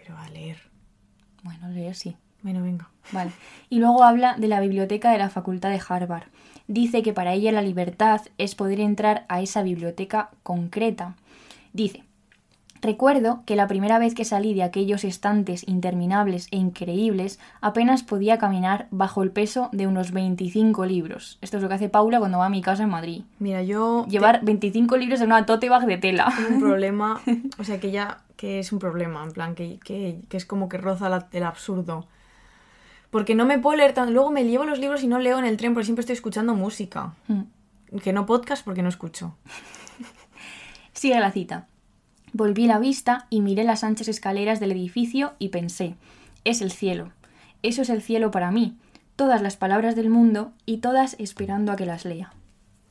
Pero a leer. Bueno, leer sí. Bueno, venga. Vale. Y luego habla de la biblioteca de la Facultad de Harvard. Dice que para ella la libertad es poder entrar a esa biblioteca concreta. Dice, recuerdo que la primera vez que salí de aquellos estantes interminables e increíbles apenas podía caminar bajo el peso de unos 25 libros. Esto es lo que hace Paula cuando va a mi casa en Madrid. Mira, yo... Llevar 25 libros en una tote bag de tela. un problema, o sea, que ya, que es un problema, en plan, que, que, que es como que roza la- el absurdo. Porque no me puedo leer tan... Luego me llevo los libros y no leo en el tren porque siempre estoy escuchando música. Mm. Que no podcast porque no escucho. Sigue la cita. Volví la vista y miré las anchas escaleras del edificio y pensé, es el cielo. Eso es el cielo para mí. Todas las palabras del mundo y todas esperando a que las lea.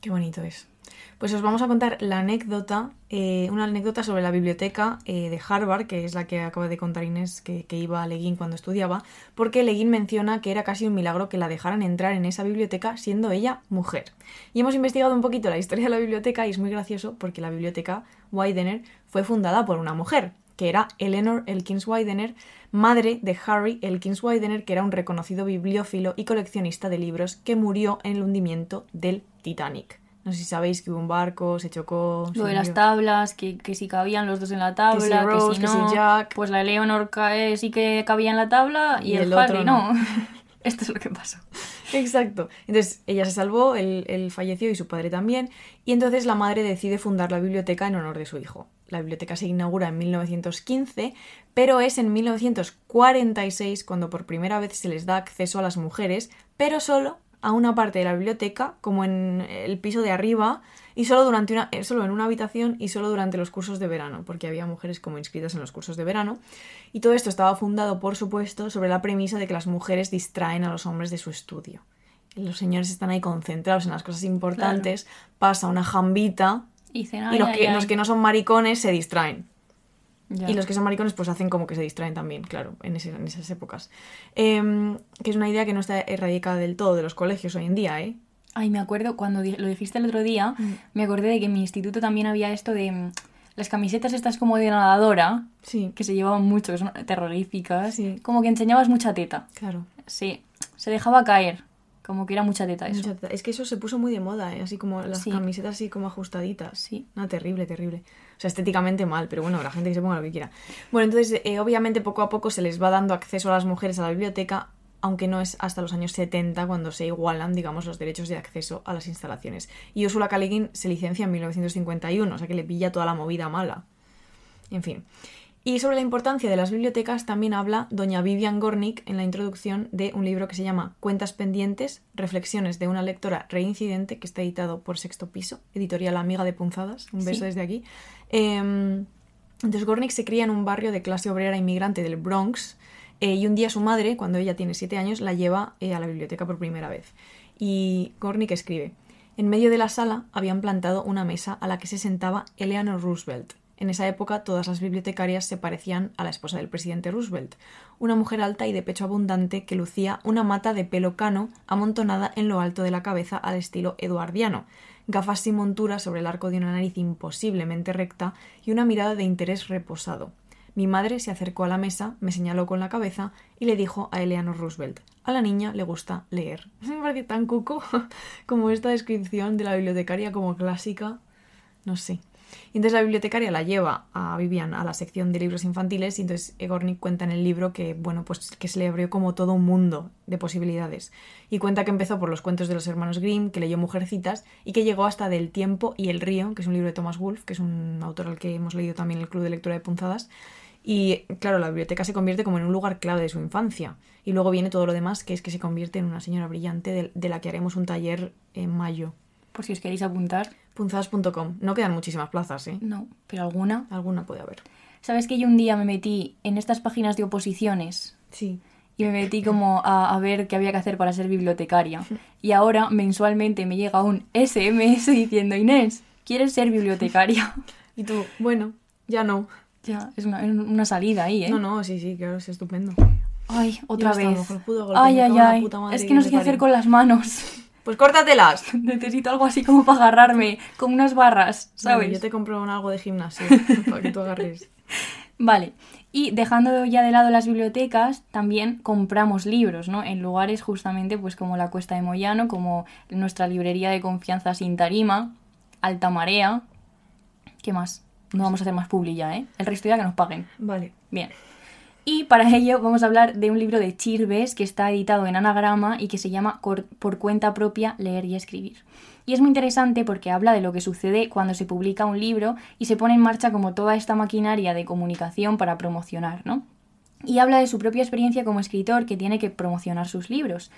Qué bonito es. Pues os vamos a contar la anécdota, eh, una anécdota sobre la biblioteca eh, de Harvard, que es la que acaba de contar Inés, que, que iba a Leguín cuando estudiaba, porque Leguín menciona que era casi un milagro que la dejaran entrar en esa biblioteca siendo ella mujer. Y hemos investigado un poquito la historia de la biblioteca y es muy gracioso porque la biblioteca Widener fue fundada por una mujer, que era Eleanor Elkins Widener, madre de Harry Elkins Widener, que era un reconocido bibliófilo y coleccionista de libros que murió en el hundimiento del Titanic. No sé si sabéis que hubo un barco, se chocó. Lo de las tablas, que, que si cabían los dos en la tabla, si que si que si no. Jack. Pues la Leonor cae, sí que cabía en la tabla y, Y el, el otro Harry no. Esto es lo que pasó. Exacto. Entonces ella se salvó, él, él falleció y su padre también. Y entonces la madre decide fundar la biblioteca en honor de su hijo. La biblioteca se inaugura en 1915, pero es en 1946 cuando por primera vez se les da acceso a las mujeres, pero solo a una parte de la biblioteca, como en el piso de arriba, y solo, durante una, eh, solo en una habitación y solo durante los cursos de verano, porque había mujeres como inscritas en los cursos de verano. Y todo esto estaba fundado, por supuesto, sobre la premisa de que las mujeres distraen a los hombres de su estudio. Los señores están ahí concentrados en las cosas importantes, pasa una jambita Y, dicen, y "Ay, los ay, que, ay". los que no son maricones se distraen. Ya. Y los que son maricones pues hacen como que se distraen también, claro, en, ese- en esas épocas. Em, que es una idea que no está erradicada del todo de los colegios hoy en día, ¿eh? Ay, me acuerdo, cuando lo dijiste el otro día, Mm. me acordé de que en mi instituto también había esto de mm, las camisetas estas como de nadadora, Sí, que se llevaban mucho, que son terroríficas, Sí. como que enseñabas mucha teta. claro. Sí, se dejaba caer, como que era mucha teta eso. Mucha teta. Es que eso se puso muy de moda, ¿eh? así como las Sí. camisetas así como ajustaditas. Sí. No, terrible, terrible. O sea, estéticamente mal, pero bueno, la gente que se ponga lo que quiera. Bueno, entonces, eh, obviamente poco a poco se les va dando acceso a las mujeres a la biblioteca, aunque no es hasta los años 70 cuando se igualan, digamos, los derechos de acceso a las instalaciones. Y Ursula Guin se licencia en 1951, o sea que le pilla toda la movida mala. En fin. Y sobre la importancia de las bibliotecas también habla doña Vivian Gornick en la introducción de un libro que se llama Cuentas pendientes, reflexiones de una lectora reincidente, que está editado por Sexto Piso, editorial amiga de Punzadas, un beso Sí. desde aquí. Eh, entonces Gornick se cría en un barrio de clase obrera inmigrante del Bronx eh, y un día su madre, cuando ella tiene siete años, la lleva eh, a la biblioteca por primera vez. Y Gornick escribe, en medio de la sala habían plantado una mesa a la que se sentaba Eleanor Roosevelt. En esa época todas las bibliotecarias se parecían a la esposa del presidente Roosevelt, una mujer alta y de pecho abundante que lucía una mata de pelo cano amontonada en lo alto de la cabeza al estilo eduardiano, gafas sin montura sobre el arco de una nariz imposiblemente recta y una mirada de interés reposado. Mi madre se acercó a la mesa, me señaló con la cabeza y le dijo a Eleanor Roosevelt, a la niña le gusta leer. Me parece tan cuco como esta descripción de la bibliotecaria como clásica, no sé. Y entonces la bibliotecaria la lleva a Vivian a la sección de libros infantiles y entonces Egornik cuenta en el libro que, bueno, pues que se le abrió como todo un mundo de posibilidades. Y cuenta que empezó por los cuentos de los hermanos Grimm, que leyó Mujercitas y que llegó hasta Del tiempo y el río, que es un libro de Thomas Wolfe, que es un autor al que hemos leído también el Club de Lectura de Punzadas. Y claro, la biblioteca se convierte como en un lugar clave de su infancia. Y luego viene todo lo demás, que es que se convierte en una señora brillante de, de la que haremos un taller en mayo. Por si os queréis apuntar. Punzadas.com. No quedan muchísimas plazas, ¿eh? No, pero alguna. Alguna puede haber. ¿Sabes que yo un día me metí en estas páginas de oposiciones Sí. y me metí como a, a ver qué había que hacer para ser bibliotecaria? Y ahora mensualmente me llega un SMS diciendo, Inés, ¿quieres ser bibliotecaria? Y tú, bueno, ya no. ya, es una, una salida ahí, ¿eh? No, no, sí, sí, claro, es estupendo. Ay, otra vez. pudo Ay, ay, ay. Es que no sé qué hacer con las manos. Pues córtatelas. Necesito algo así como para agarrarme, con unas barras, ¿sabes? yo te compro un algo de gimnasio para que tú agarres. Vale. Y dejando ya de lado las bibliotecas, también compramos libros, ¿no? En lugares justamente pues como la Cuesta de Moyano, como nuestra librería de confianza sin tarima, Alta Marea. ¿Qué más? No vamos a hacer más publi ya, ¿eh? El resto ya que nos paguen. Vale. Bien. Y para ello vamos a hablar de un libro de Chirves que está editado en anagrama y que se llama Por cuenta propia, leer y escribir. Y es muy interesante porque habla de lo que sucede cuando se publica un libro y se pone en marcha como toda esta maquinaria de comunicación para promocionar, ¿no? Y habla de su propia experiencia como escritor que tiene que promocionar sus libros.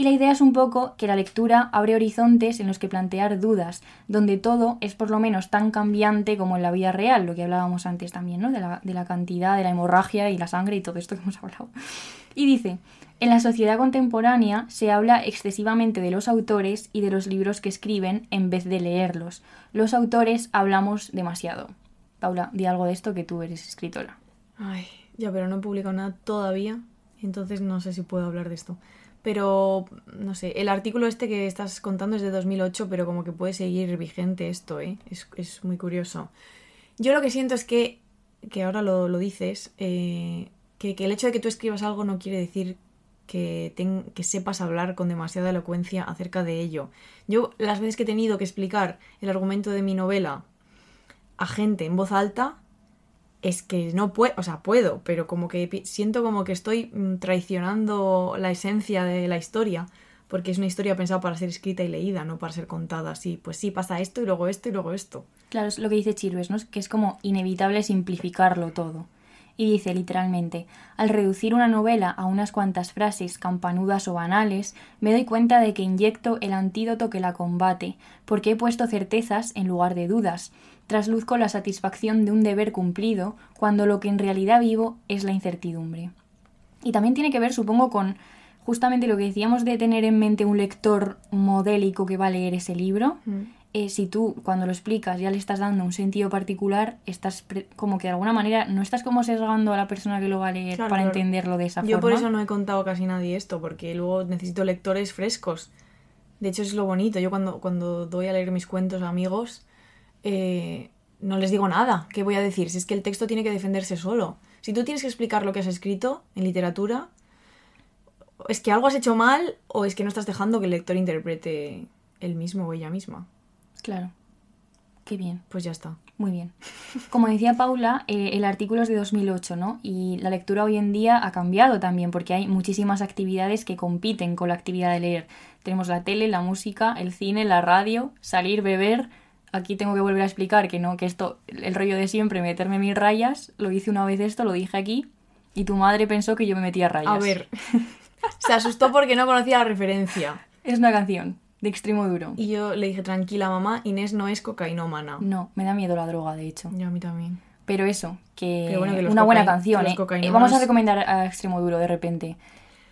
Y la idea es un poco que la lectura abre horizontes en los que plantear dudas, donde todo es por lo menos tan cambiante como en la vida real, lo que hablábamos antes también, ¿no? De la, de la cantidad, de la hemorragia y la sangre y todo esto que hemos hablado. Y dice, en la sociedad contemporánea se habla excesivamente de los autores y de los libros que escriben en vez de leerlos. Los autores hablamos demasiado. Paula, di algo de esto que tú eres escritora. Ay, ya, pero no he publicado nada todavía, entonces no sé si puedo hablar de esto. Pero, no sé, el artículo este que estás contando es de 2008, pero como que puede seguir vigente esto, ¿eh? Es, es muy curioso. Yo lo que siento es que, que ahora lo, lo dices, eh, que, que el hecho de que tú escribas algo no quiere decir que, que sepas hablar con demasiada elocuencia acerca de ello. Yo, las veces que he tenido que explicar el argumento de mi novela a gente en voz alta, es que no puedo, o sea, puedo, pero como que siento como que estoy mm, traicionando la esencia de la historia, porque es una historia pensada para ser escrita y leída, no para ser contada así. Pues sí, pasa esto y luego esto y luego esto. Claro, es lo que dice Chirves, ¿no? Que es como inevitable simplificarlo todo. Y dice literalmente, al reducir una novela a unas cuantas frases campanudas o banales, me doy cuenta de que inyecto el antídoto que la combate, porque he puesto certezas en lugar de dudas, trasluzco la satisfacción de un deber cumplido, cuando lo que en realidad vivo es la incertidumbre. Y también tiene que ver, supongo, con justamente lo que decíamos de tener en mente un lector modélico que va a leer ese libro. Eh, si tú cuando lo explicas ya le estás dando un sentido particular, estás pre- como que de alguna manera no estás como sesgando a la persona que lo va a leer Claro, para claro. entenderlo de esa Yo forma. por eso no he contado casi nadie esto, porque luego necesito lectores frescos. De hecho, es lo bonito. Yo cuando, cuando doy a leer mis cuentos a amigos, eh, no les digo nada. ¿Qué voy a decir? Si es que el texto tiene que defenderse solo. Si tú tienes que explicar lo que has escrito en literatura, es que algo has hecho mal o es que no estás dejando que el lector interprete él mismo o ella misma. Claro. Qué bien. Pues ya está. Muy bien. Como decía Paula, eh, el artículo es de 2008, ¿no? Y la lectura hoy en día ha cambiado también porque hay muchísimas actividades que compiten con la actividad de leer. Tenemos la tele, la música, el cine, la radio, salir, beber. Aquí tengo que volver a explicar que no, que esto, el rollo de siempre, meterme mis rayas, lo hice una vez esto, lo dije aquí, y tu madre pensó que yo me metía rayas. A ver, se asustó porque no conocía la referencia. Es una canción de extremo duro. Y yo le dije, tranquila mamá, Inés no es cocainómana. No, me da miedo la droga, de hecho. Ya a mí también. Pero eso, que, Pero bueno, que los una buena canción, ¿eh? Eh, Vamos a recomendar a Extremo Duro de repente.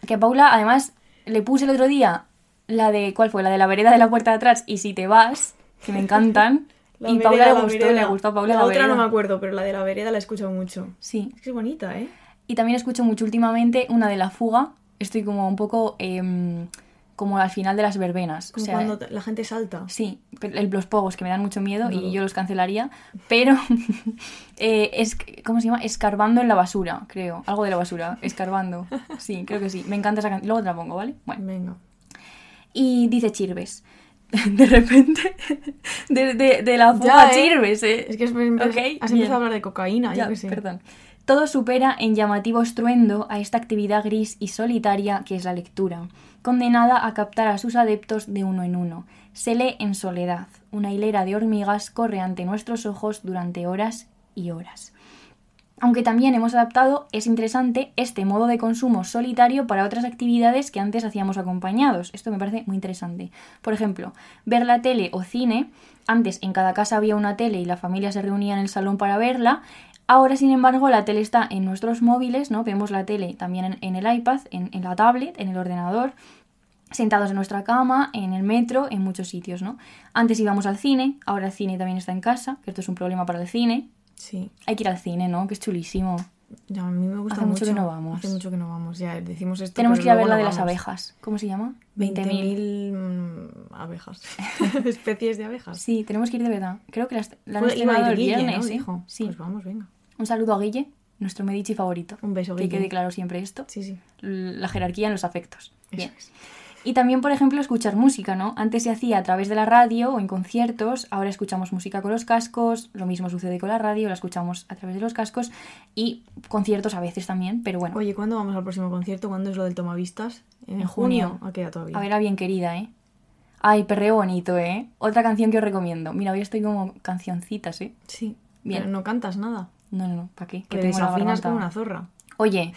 Que a Paula, además, le puse el otro día la de, ¿cuál fue? La de la vereda de la puerta de atrás y si te vas, que me encantan. La y Paula le gustó, le gustó a Paula La, la, otra no me acuerdo, pero la de la vereda la he escuchado mucho. Sí. Es que es bonita, ¿eh? Y también escucho mucho últimamente una de la fuga. Estoy como un poco em, como al final de las verbenas. Como o sea, cuando la gente salta. Sí, el- los pogos que me dan mucho miedo No. y yo los cancelaría, pero eh, es, ¿cómo se llama? Escarbando en la basura, creo. Algo de la basura, escarbando. Sí, creo que sí. Me encanta esa canción. Luego te la pongo, ¿vale? Bueno. Venga. Y dice Chirves. De repente, de, de, de la fuga Ya, ¿eh? ¿eh? Es que Ok, has bien. empezado a hablar de cocaína, Ya, yo qué sé. perdón. Todo supera en llamativo estruendo a esta actividad gris y solitaria que es la lectura, condenada a captar a sus adeptos de uno en uno. Se lee en soledad. Una hilera de hormigas corre ante nuestros ojos durante horas y horas. Aunque también hemos adaptado, es interesante este modo de consumo solitario para otras actividades que antes hacíamos acompañados. Esto me parece muy interesante. Por ejemplo, ver la tele o cine. Antes en cada casa había una tele y la familia se reunía en el salón para verla. Ahora, sin embargo, la tele está en nuestros móviles, ¿no? Vemos la tele también en, el iPad, en, en la tablet, en el ordenador, sentados en nuestra cama, en el metro, en muchos sitios, ¿no? Antes íbamos al cine, ahora el cine también está en casa, que esto es un problema para el cine. Sí. Hay que ir al cine, ¿no? Que es chulísimo. Ya, a mí me gusta Hace mucho que no vamos. Hace mucho que no vamos. Ya decimos esto. Tenemos pero que ir a ver la no de las abejas. ¿Cómo se llama? 20.000. 20.000 mm, abejas. Especies de abejas. Sí, tenemos que ir de verdad. Creo que las- la han Fue- ir el Guille, viernes. ¿no? ¿eh? Dijo. Sí. Pues vamos, venga. Un saludo a Guille, nuestro Medici favorito. Un beso, Que Guille. quede claro siempre esto. Sí, sí. La jerarquía en los afectos. Eso Bien. es. Y también, por ejemplo, escuchar música, ¿no? Antes se hacía a través de la radio o en conciertos, ahora escuchamos música con los cascos, lo mismo sucede con la radio, la escuchamos a través de los cascos y conciertos a veces también, pero bueno, Oye, ¿cuándo vamos al próximo concierto? ¿Cuándo es lo del Tomavistas? En, En junio. junio. Ah, queda todavía. a ver a bien querida, ¿eh? Ay, perreo bonito, ¿eh? Otra canción que os recomiendo. Mira, hoy estoy como cancioncitas, ¿eh? Sí. Bien. Pero no cantas nada. No, no, no, ¿para qué? Que la desafinas como una zorra. Oye,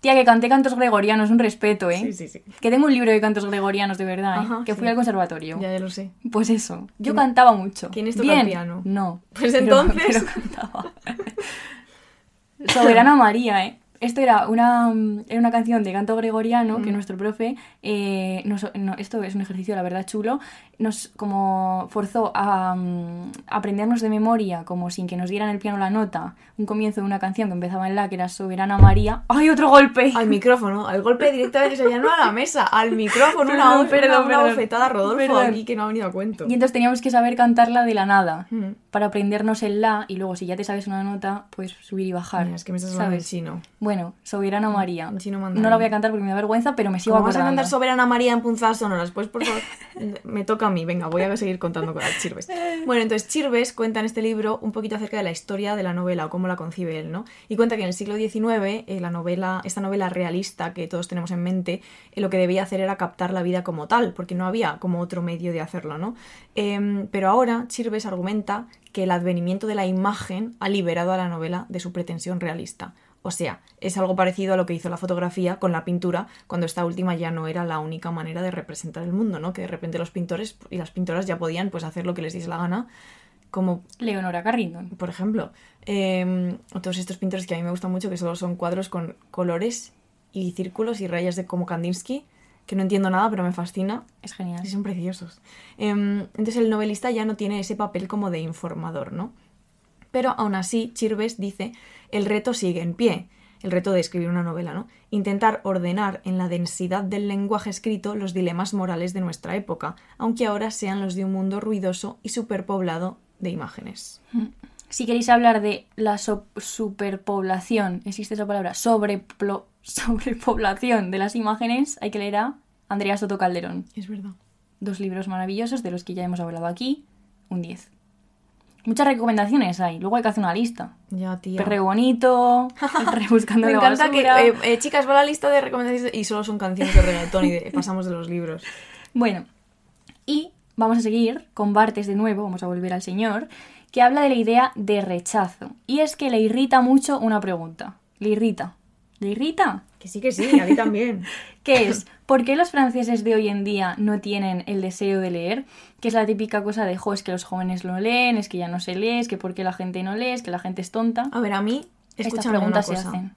tía, que canté cantos gregorianos, un respeto, ¿eh? Sí, sí, sí. Que tengo un libro de cantos gregorianos, de verdad, ¿eh? Ajá, que sí. fui al conservatorio. Ya, ya lo sé. Pues eso, yo ¿Quién- cantaba mucho. quién es Bien. piano? No. Pues pero- entonces- pero cantaba. Soberana María, ¿eh? Esto era una, era una canción de canto gregoriano que Mm. nuestro profe, eh, nos- no, esto es un ejercicio, la verdad, chulo, nos como forzó a mm, aprendernos de memoria, como sin que nos dieran el piano la nota, un comienzo de una canción que empezaba en la, que era Soberana María. ¡Ay, otro golpe! Al micrófono, al golpe directamente, ya no a la mesa, al micrófono, una, Perdón, perdón, una, perdón. bofetada Rodolfo aquí que no ha venido a cuento. Y entonces teníamos que saber cantarla de la nada. Mm. para aprendernos el la y luego si ya te sabes una nota, pues subir y bajar. Mira, es que me estás hablando en chino. Bueno, Soberana María. en chino no la voy a cantar porque me da vergüenza, pero me sigo Como vas a acordando. cantar Soberana María en punzadas sonoras, pues por favor, me toca a mí. Venga, voy a seguir contando con Chirves. Bueno, entonces Chirves cuenta en este libro un poquito acerca de la historia de la novela o cómo la concibe él, ¿no? Y cuenta que en el siglo XIX, eh, la novela, esta novela realista que todos tenemos en mente, eh, lo que debía hacer era captar la vida como tal, porque no había como otro medio de hacerlo, ¿no? Em, pero ahora Chirves argumenta que el advenimiento de la imagen ha liberado a la novela de su pretensión realista. O sea, es algo parecido a lo que hizo la fotografía con la pintura, cuando esta última ya no era la única manera de representar el mundo, ¿no? Que de repente los pintores y las pintoras ya podían pues hacer lo que les diese la gana, como Leonora Carrington. por ejemplo, eh, todos estos pintores que a mí me gustan mucho, que solo son cuadros con colores y círculos y rayas de como Kandinsky, que no entiendo nada, pero me fascina. Es genial. Sí, son preciosos. Em, entonces el novelista ya no tiene ese papel como de informador, ¿no? Pero aún así, Chirves dice, el reto sigue en pie, el reto de escribir una novela, ¿no? Intentar ordenar en la densidad del lenguaje escrito los dilemas morales de nuestra época, aunque ahora sean los de un mundo ruidoso y superpoblado de imágenes. Si queréis hablar de la so- superpoblación, existe esa palabra, sobreplo- sobrepoblación de las imágenes, hay que leer a Andrea Soto Calderón. Es verdad. Dos libros maravillosos de los que ya hemos hablado aquí, un 10. Muchas recomendaciones hay, luego hay que hacer una lista. Ya, tía. Perreo bonito, rebuscando Me la encanta que, eh, eh, chicas, va la lista de recomendaciones y solo son canciones de reggaetón y de- pasamos de los libros. Bueno, y vamos a seguir con Bartes de nuevo, vamos a volver al señor, que habla de la idea de rechazo. Y es que le irrita mucho una pregunta. Le irrita. ¿Le irrita? Que sí, que sí, a mí también. ¿Qué es? ¿Por qué los franceses de hoy en día no tienen el deseo de leer? Que es la típica cosa de, jo, es que los jóvenes no leen, es que ya no se lee, es que por qué la gente no lee, es que la gente es tonta. A ver, a mí, Estas preguntas se hacen.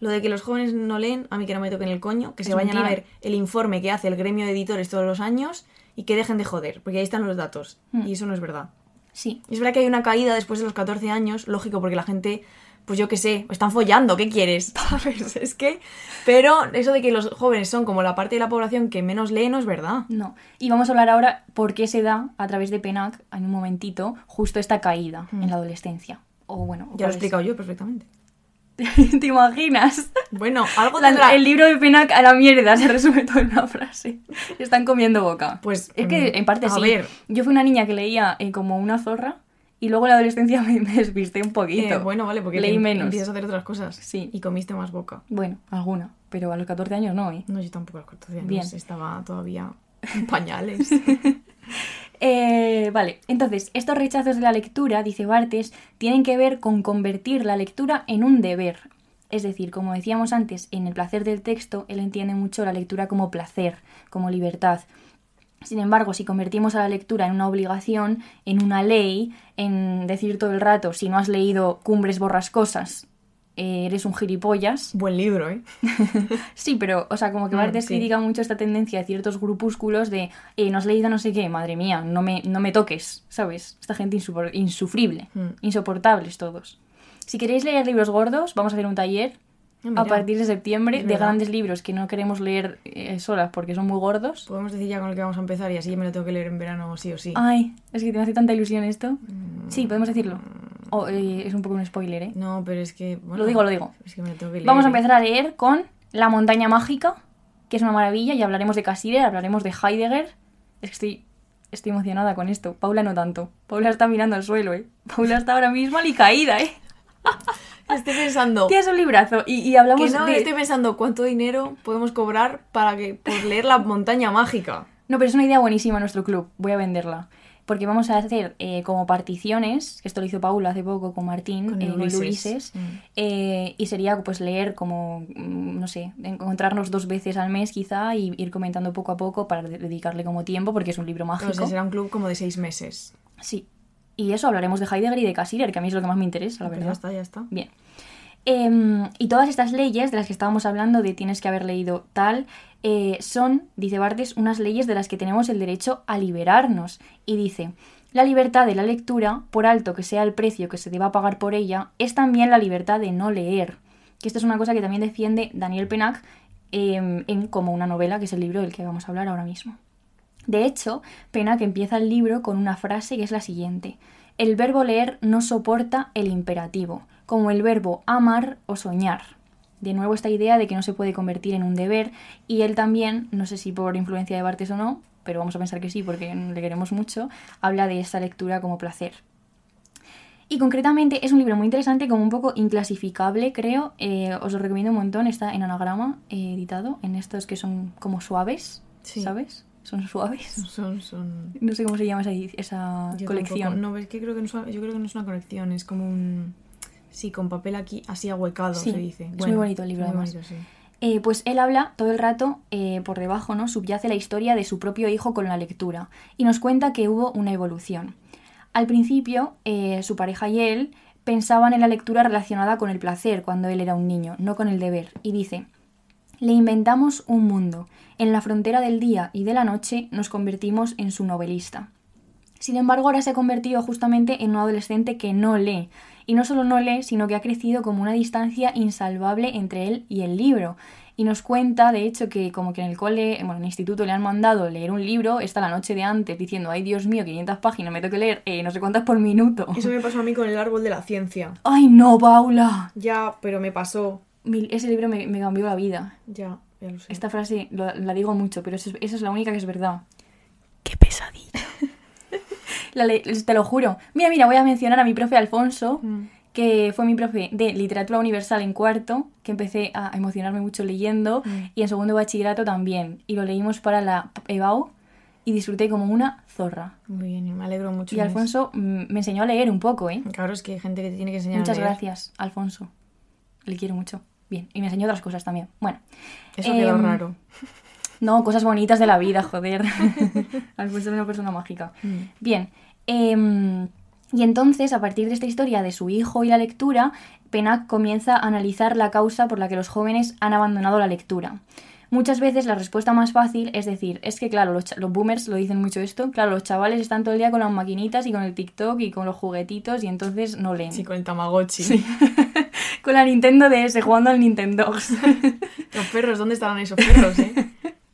Lo de que los jóvenes no leen, a mí que no me toquen el coño, que Es se vayan a ver el informe que hace el gremio de editores todos los años y que dejen de joder, porque ahí están los datos. Hmm. Y eso no es verdad. Sí, es verdad que hay una caída después de los 14 años, lógico, porque la gente, pues yo qué sé, están follando, ¿qué quieres? ¿Sabes? Es que... Pero eso de que los jóvenes son como la parte de la población que menos lee no es verdad. no. Y vamos a hablar ahora por qué se da, a través de PENAC, en un momentito, justo esta caída en la adolescencia. O bueno, o Ya lo he cuál explicado yo perfectamente. ¿Te imaginas? Bueno, algo La- tendrá... el libro de Penac a la mierda se resume todo en una frase. Están comiendo boca. Pues, es que mm, en parte a sí. ver. Yo fui una niña que leía eh, como una zorra y luego en la adolescencia me, me despisté un poquito. Eh, bueno, vale, porque leí menos. empiezas a hacer otras cosas. Sí. Y comiste más boca. Bueno, alguna, pero a los 14 años no, ¿eh? No, yo tampoco a los 14 años. Bien. Estaba todavía en pañales. Eh, vale, entonces, estos rechazos de la lectura, dice Bartes, tienen que ver con convertir la lectura en un deber. Es decir, como decíamos antes, en el placer del texto, él entiende mucho la lectura como placer, como libertad. Sin embargo, si convertimos a la lectura en una obligación, en una ley, en decir todo el rato, si no has leído Cumbres Borrascosas, eh, eres un gilipollas, Buen libro, ¿eh? Sí, pero, o sea, como que Mm, Bartes sí. critica mucho esta tendencia de ciertos grupúsculos de eh, no has leído no sé qué, madre mía, no me, no me toques, ¿sabes? Esta gente insufrible, Mm. insoportables todos. Si queréis leer libros gordos, vamos a hacer un taller mira. a partir de septiembre de grandes libros que no queremos leer eh, solas porque son muy gordos. Podemos decir ya con el que vamos a empezar y así ya me lo tengo que leer en verano sí o sí. Ay, es que te hace tanta ilusión esto. Mm. Sí, podemos decirlo. O, eh, es un poco un spoiler, ¿eh? No, pero es que... bueno, Lo digo, lo digo. Es que me lo tengo que leer. Vamos a empezar a leer con La montaña mágica, que es una maravilla, y hablaremos de Cassirer, hablaremos de Heidegger. Es que estoy, estoy emocionada con esto. Paula no tanto. Paula está mirando al suelo, ¿eh? Paula está ahora mismo caída, ¿eh? Estoy pensando... Tienes un librazo y, y Que hablamos no, de... estoy pensando cuánto dinero podemos cobrar para que por leer La montaña mágica. No, pero es una idea buenísima nuestro club. Voy a venderla. Porque vamos a hacer eh, como particiones, que esto lo hizo Paula hace poco con Martín, Con eh, Ulises. Mm. eh, y sería pues leer como, mm, no sé, encontrarnos dos veces al mes quizá y ir comentando poco a poco para de- dedicarle como tiempo, porque es un libro mágico. sea, será un club como de seis meses. Sí. Y eso, hablaremos de Heidegger y de Cassirer, que a mí es lo que más me interesa, la verdad. ya está, ya está. Bien. Em, y todas estas leyes de las que estábamos hablando, de tienes que haber leído tal, eh, son, dice Bartes, unas leyes de las que tenemos el derecho a liberarnos. Y dice, la libertad de la lectura, por alto que sea el precio que se deba pagar por ella, es también la libertad de no leer. Que esto es una cosa que también defiende Daniel Penac em, en como una novela, que es el libro del que vamos a hablar ahora mismo. De hecho, Penac empieza el libro con una frase que es la siguiente. El verbo leer no soporta el imperativo, como el verbo amar o soñar. De nuevo esta idea de que no se puede convertir en un deber y él también, no sé si por influencia de Bartes o no, pero vamos a pensar que sí porque le queremos mucho, habla de esta lectura como placer. Y concretamente es un libro muy interesante, como un poco inclasificable, creo. Eh, os lo recomiendo un montón. Está en anagrama eh, editado, en estos que son como suaves, Sí. ¿sabes? Son suaves. Son, son... No sé cómo se llama esa, esa yo colección. tampoco- No, es que creo que no es, yo creo que no es una colección, es como un... Sí, con papel aquí, así ahuecado Sí, se dice. es muy bonito el libro, además. bonito, sí. Eh, pues él habla todo el rato, eh, por debajo, ¿no? Subyace la historia de su propio hijo con la lectura. Y nos cuenta que hubo una evolución. Al principio, eh, su pareja y él pensaban en la lectura relacionada con el placer cuando él era un niño, no con el deber. Y dice, le inventamos un mundo. En la frontera del día y de la noche nos convertimos en su novelista. Sin embargo, ahora se ha convertido justamente en un adolescente que no lee. Y no solo no lee, sino que ha crecido como una distancia insalvable entre él y el libro. y nos cuenta, de hecho, que como que en el cole, bueno, en el instituto le han mandado leer un libro, está la noche de antes diciendo, ay Dios mío, 500 páginas, me tengo que leer eh, no sé cuántas por minuto. Eso me pasó a mí con el árbol de la ciencia. Ay no, Paula. Ya, pero me pasó. Mi- ese libro me, me cambió la vida. Ya, ya lo sé. Esta frase lo- la digo mucho, pero eso es- esa es la única que es verdad. Qué pesadilla. La te lo juro. Mira, mira, voy a mencionar a mi profe Alfonso, Mm. que fue mi profe de literatura universal en cuarto, que empecé a emocionarme mucho leyendo, Mm. y en segundo bachillerato también. Y lo leímos para la EBAU y disfruté como una zorra. Muy bien, me alegro mucho. Y. Alfonso me enseñó a leer un poco, ¿eh? Claro, es que hay gente que te tiene que enseñar Muchas a leer. gracias, Alfonso. Le quiero mucho. Bien, y me enseñó otras cosas también. Bueno. Eso quedó em, raro. No, cosas bonitas de la vida, joder. Alfonso es una persona mágica. Mm. Bien. em, y entonces, a partir de esta historia de su hijo y la lectura, Penac comienza a analizar la causa por la que los jóvenes han abandonado la lectura. Muchas veces la respuesta más fácil es decir, es que claro, los, los boomers lo dicen mucho esto, claro, los chavales están todo el día con las maquinitas y con el TikTok y con los juguetitos y entonces no leen. Sí, con el Tamagotchi. con la Nintendo DS jugando al Nintendo. Los perros, ¿dónde estarán esos perros, eh?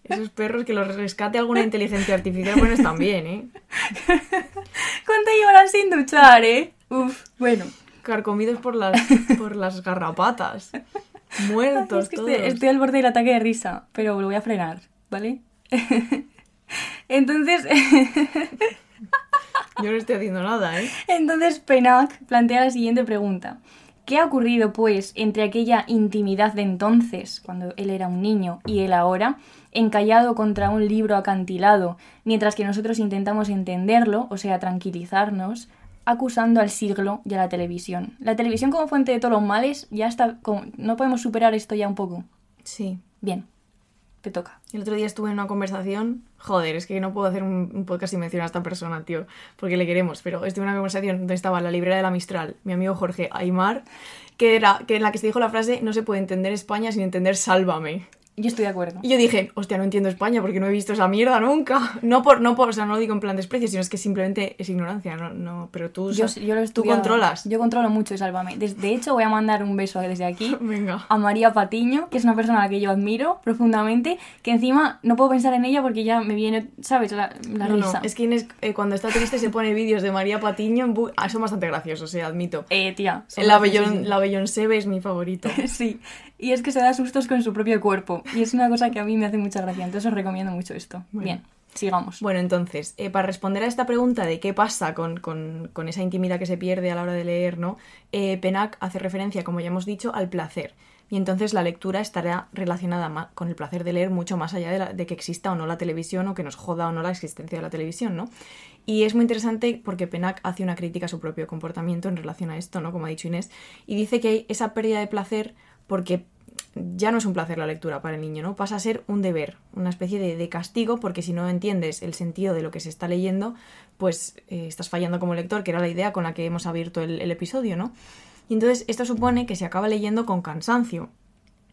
Esos perros que los rescate alguna inteligencia artificial, bueno, están bien, ¿eh? ¿Cuánto llevarán sin duchar, eh? Uf, bueno. Carcomidos por las, por las garrapatas. Muertos Es que todos. estoy, estoy al borde del ataque de risa, pero lo voy a frenar, ¿vale? Entonces, Yo no estoy haciendo nada, ¿eh? entonces Penac plantea la siguiente pregunta. ¿Qué ha ocurrido, pues, entre aquella intimidad de entonces, cuando él era un niño, y él ahora, encallado contra un libro acantilado, mientras que nosotros intentamos entenderlo, o sea, tranquilizarnos, acusando al siglo y a la televisión? La televisión como fuente de todos los males ya está... como- ¿No podemos superar esto ya un poco? Sí. Bien, te toca. El otro día estuve en una conversación. Joder, es que no puedo hacer un, un podcast sin mencionar a esta persona, tío. Porque le queremos. Pero estuve en una conversación donde estaba la librera de la Mistral, mi amigo Jorge Aymar, que era que en la que se dijo la frase: No se puede entender España sin entender Sálvame. Yo estoy de acuerdo. Y yo dije, hostia, no entiendo España porque no he visto esa mierda nunca. No por, no por, o sea, no lo digo en plan desprecio, sino es que simplemente es ignorancia, no, no, pero tú, Yo, o sea, yo lo tú controlas. Yo controlo mucho y sálvame. De, hecho, voy a mandar un beso desde aquí Venga. a María Patiño, que es una persona a la que yo admiro profundamente, que encima no puedo pensar en ella porque ya me viene, ¿sabes? La, la No, no, risa. es que Inés, eh, cuando está triste se pone vídeos de María Patiño en ah, son bastante graciosos, eh, admito. Eh, tía. la Beyoncé es mi favorito. Sí, y es que se da sustos con su propio cuerpo. Y es una cosa que a mí me hace mucha gracia. Entonces os recomiendo mucho esto. Bueno. Bien, sigamos. Bueno, entonces, eh, para responder a esta pregunta de qué pasa con, con- con esa intimidad que se pierde a la hora de leer, ¿no? Eh, Penac hace referencia, como ya hemos dicho, al placer. Y entonces la lectura estará relacionada con el placer de leer mucho más allá de, la- de que exista o no la televisión o que nos joda o no la existencia de la televisión, ¿no? Y es muy interesante porque Penac hace una crítica a su propio comportamiento en relación a esto, ¿no? Como ha dicho Inés. Y dice que hay esa pérdida de placer porque ya no es un placer la lectura para el niño, ¿no? Pasa a ser un deber, una especie de, de castigo, porque si no entiendes el sentido de lo que se está leyendo, pues eh, estás fallando como lector, que era la idea con la que hemos abierto el, episodio, ¿no? Y entonces esto supone que se acaba leyendo con cansancio,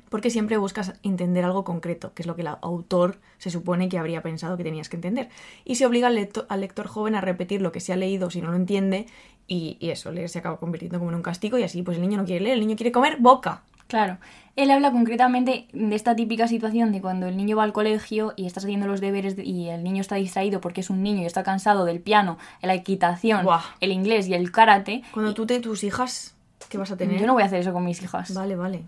porque siempre buscas entender algo concreto, que es lo que el autor se supone que habría pensado que tenías que entender. Y se obliga al, lecto- al lector joven a repetir lo que se ha leído si no lo entiende, y, eso, se acaba convirtiendo como en un castigo, y así pues el niño no quiere leer, el niño quiere comer boca. Claro. Él habla concretamente de esta típica situación de cuando el niño va al colegio y estás haciendo los deberes de- y el niño está distraído porque es un niño y está cansado del piano, la equitación, Buah. el inglés y el karate. Cuando tú te tus hijas, ¿qué vas a tener? Yo no voy a hacer eso con mis hijas. Vale, vale.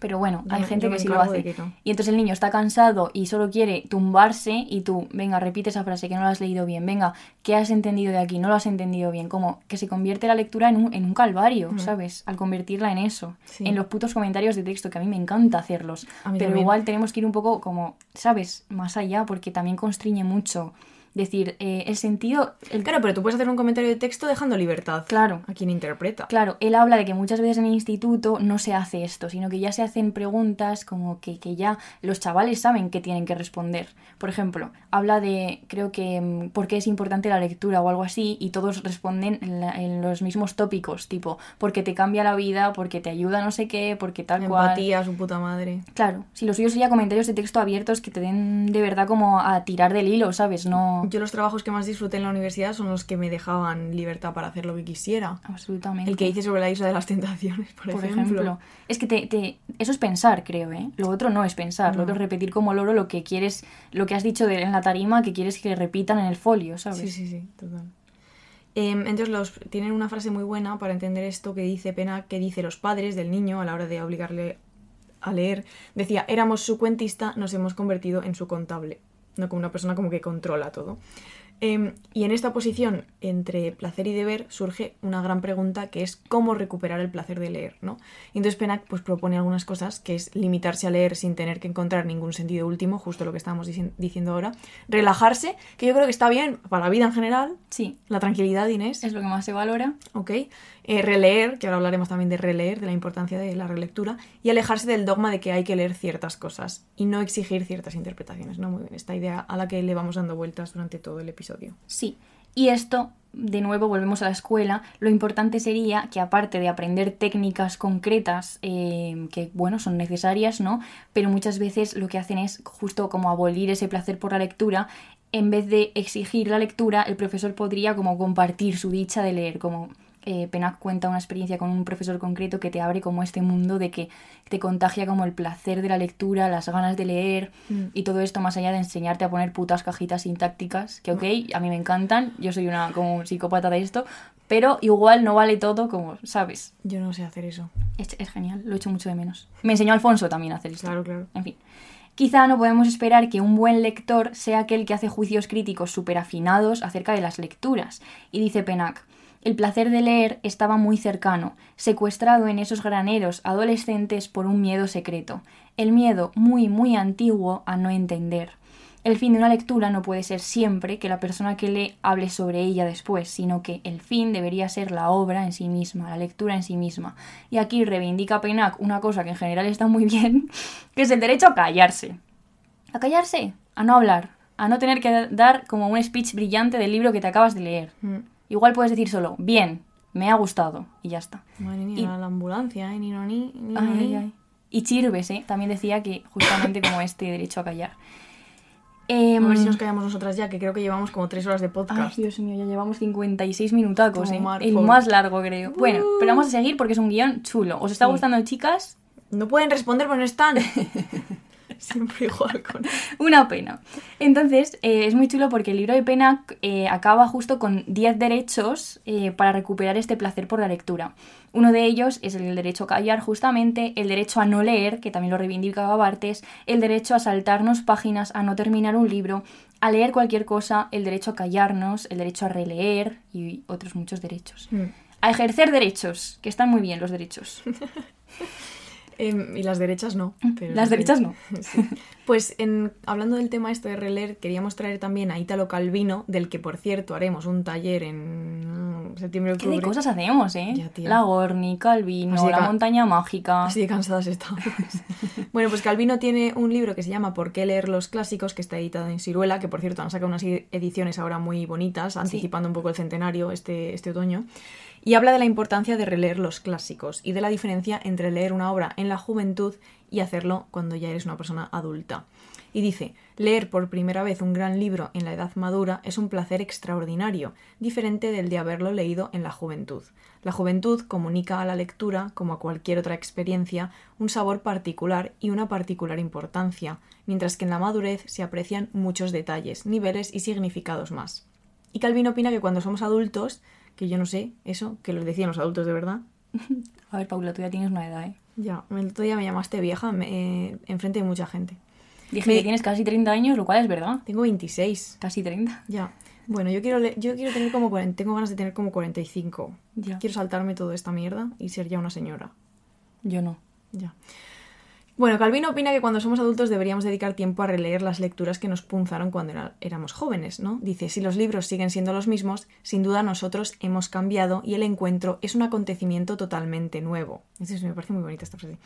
Pero bueno, Yo hay gente que sí lo hace. no. Y entonces el niño está cansado y solo quiere tumbarse y tú, venga, repite esa frase que no la has leído bien. Venga, ¿qué has entendido de aquí? No lo has entendido bien. Como que se convierte la lectura en un, en un calvario, ¿sabes? Al convertirla en eso. Sí. En los putos comentarios de texto, que a mí me encanta hacerlos. Pero también. igual tenemos que ir un poco como, ¿sabes? Más allá, porque también constriñe mucho. Decir, eh, el sentido... el- Claro, pero tú puedes hacer un comentario de texto dejando libertad Claro. a quien interpreta. Claro, él habla de que muchas veces en el instituto no se hace esto, sino que ya se hacen preguntas como que, que ya los chavales saben que tienen que responder. Por ejemplo, habla de, creo que, mm, por qué es importante la lectura o algo así, y todos responden en, la- en los mismos tópicos, tipo, porque te cambia la vida, porque te ayuda no sé qué, porque tal cual. Empatía, su puta madre. Claro, si lo suyo sería comentarios de texto abiertos que te den de verdad como a tirar del hilo, ¿sabes? No, Yo los trabajos que más disfruté en la universidad son los que me dejaban libertad para hacer lo que quisiera. Absolutamente. El que hice sobre la isla de las tentaciones, por, por ejemplo. ejemplo. Es que te, te- eso es pensar, creo, ¿eh? Lo otro no es pensar, lo otro es repetir como loro lo que quieres, lo que has dicho de- en la tarima que quieres que repitan en el folio, ¿sabes? Sí, sí, sí, total. Em, entonces los, tienen una frase muy buena para entender esto que dice Pena, que dice los padres del niño a la hora de obligarle a leer. Decía, éramos su cuentista, nos hemos convertido en su contable. No como una persona como que controla todo. Em, y en esta posición entre placer y deber surge una gran pregunta que es cómo recuperar el placer de leer, ¿no? Y entonces Pennac pues propone algunas cosas, que es limitarse a leer sin tener que encontrar ningún sentido último, justo lo que estábamos dici- diciendo ahora, relajarse, que yo creo que está bien para la vida en general, Sí, la tranquilidad, Inés, es lo que más se valora. ¿ok? Eh, releer, que ahora hablaremos también de releer, de la importancia de la relectura, y alejarse del dogma de que hay que leer ciertas cosas y no exigir ciertas interpretaciones, ¿no? Muy bien, esta idea a la que le vamos dando vueltas durante todo el episodio. Sí. Y esto, de nuevo, volvemos a la escuela. Lo importante sería que, aparte de aprender técnicas concretas, eh, que, bueno, son necesarias, ¿no? Pero muchas veces lo que hacen es justo como abolir ese placer por la lectura. En vez de exigir la lectura, el profesor podría como compartir su dicha de leer, como eh, Penac cuenta una experiencia con un profesor concreto que te abre como este mundo de que te contagia como el placer de la lectura, las ganas de leer Mm. y todo esto más allá de enseñarte a poner putas cajitas sintácticas, que ok, a mí me encantan, yo soy una como psicópata de esto, pero igual no vale todo como, ¿sabes? Yo no sé hacer eso. Es, es genial, lo echo mucho de menos. Me enseñó Alfonso también a hacer esto. Claro, claro. En fin. Quizá no podemos esperar que un buen lector sea aquel que hace juicios críticos súper afinados acerca de las lecturas. Y dice Penac, el placer de leer estaba muy cercano, secuestrado en esos graneros adolescentes por un miedo secreto, el miedo muy, muy antiguo a no entender. El fin de una lectura no puede ser siempre que la persona que lee hable sobre ella después, sino que el fin debería ser la obra en sí misma, la lectura en sí misma. Y aquí reivindica Penac una cosa que en general está muy bien, que es el derecho a callarse. A callarse, a no hablar, a no tener que dar como un speech brillante del libro que te acabas de leer. Mm. Igual puedes decir solo, bien, me ha gustado, y ya está. Madre mía, Y- la ambulancia, ¿eh? Ni no ni, ni no, Ay, ni. ay, ay. Y Chirves, ¿eh? También decía que justamente como este derecho a callar. A ver si Em, nos callamos nosotras ya, que creo que llevamos como tres horas de Ay, podcast. Dios mío, ya llevamos 56 minutacos, ¿eh? El más largo, creo. Bueno, pero vamos a seguir porque es un guion chulo. ¿Os está Sí. gustando, chicas? No pueden responder, pero no están. Siempre igual con... Una pena. Entonces, eh, es muy chulo porque el libro de pena eh, acaba justo con 10 derechos eh, para recuperar este placer por la lectura. Uno de ellos es el derecho a callar, justamente, el derecho a no leer, que también lo reivindicaba Bartes, el derecho a saltarnos páginas, a no terminar un libro, a leer cualquier cosa, el derecho a callarnos, el derecho a releer y otros muchos derechos. Mm. A ejercer derechos, que están muy bien los derechos. Em, y las derechas no. pero Las derechas no. Sí. Pues en, hablando del tema este de releer, queríamos traer también a Ítalo Calvino, del que por cierto haremos un taller en mm, septiembre ¿Qué octubre. de cosas hacemos, eh? Ya, la Gorni, Calvino, la montaña mágica. Así de cansadas estamos. bueno, pues Calvino tiene un libro que se llama ¿Por qué leer los clásicos? que está editado en Ciruela, que por cierto han sacado unas ediciones ahora muy bonitas, anticipando un poco el centenario este, este otoño. Y habla de la importancia de releer los clásicos y de la diferencia entre leer una obra en la juventud y hacerlo cuando ya eres una persona adulta. Y dice, leer por primera vez un gran libro en la edad madura es un placer extraordinario, diferente del de haberlo leído en la juventud. La juventud comunica a la lectura, como a cualquier otra experiencia, un sabor particular y una particular importancia, mientras que en la madurez se aprecian muchos detalles, niveles y significados más. Y Calvin opina que cuando somos adultos, que yo no sé, eso, que lo decían los adultos de verdad, A ver, Paula, tú ya tienes una edad, ¿eh? ya, el otro día me llamaste vieja me- eh, enfrente de mucha gente. Dije Me- que tienes casi 30 años, lo cual es verdad. Tengo 26. Casi 30. Ya. Bueno, yo quiero, yo quiero tener como 40, tengo ganas de tener como 45. Ya. Quiero saltarme toda esta mierda y ser ya una señora. Yo no. Ya. Bueno, Calvino opina que cuando somos adultos deberíamos dedicar tiempo a releer las lecturas que nos punzaron cuando éramos jóvenes, ¿no? Dice, si los libros siguen siendo los mismos, sin duda nosotros hemos cambiado y el encuentro es un acontecimiento totalmente nuevo. Eso es- me parece muy bonita esta frase.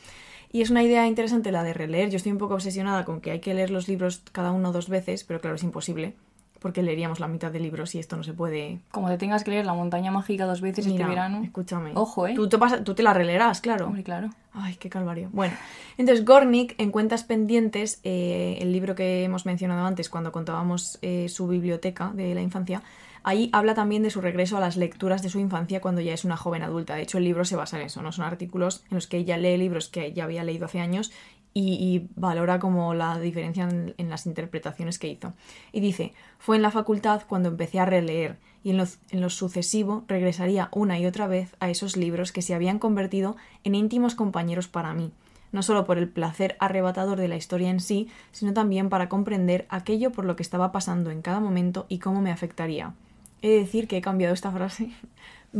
Y es una idea interesante la de releer. Yo estoy un poco obsesionada con que hay que leer los libros cada uno dos veces, pero claro, es imposible, porque leeríamos la mitad de libros y esto no se puede. Como te tengas que leer La montaña mágica dos veces Mira, este verano. Escúchame. Ojo, ¿eh? Tú te, pasa- tú te la releerás, claro. Hombre, claro. Ay, qué calvario. Bueno, entonces Gornick en Cuentas Pendientes, eh, el libro que hemos mencionado antes cuando contábamos eh, su biblioteca de la infancia, ahí habla también de su regreso a las lecturas de su infancia cuando ya es una joven adulta. De hecho, el libro se basa en eso, ¿no? Son artículos en los que ella lee libros que ya había leído hace años y, valora como la diferencia en, las interpretaciones que hizo. Y dice, fue en la facultad cuando empecé a releer y en lo, en sucesivo regresaría una y otra vez a esos libros que se habían convertido en íntimos compañeros para mí, no solo por el placer arrebatador de la historia en sí, sino también para comprender aquello por lo que estaba pasando en cada momento y cómo me afectaría. He de decir que he cambiado esta frase.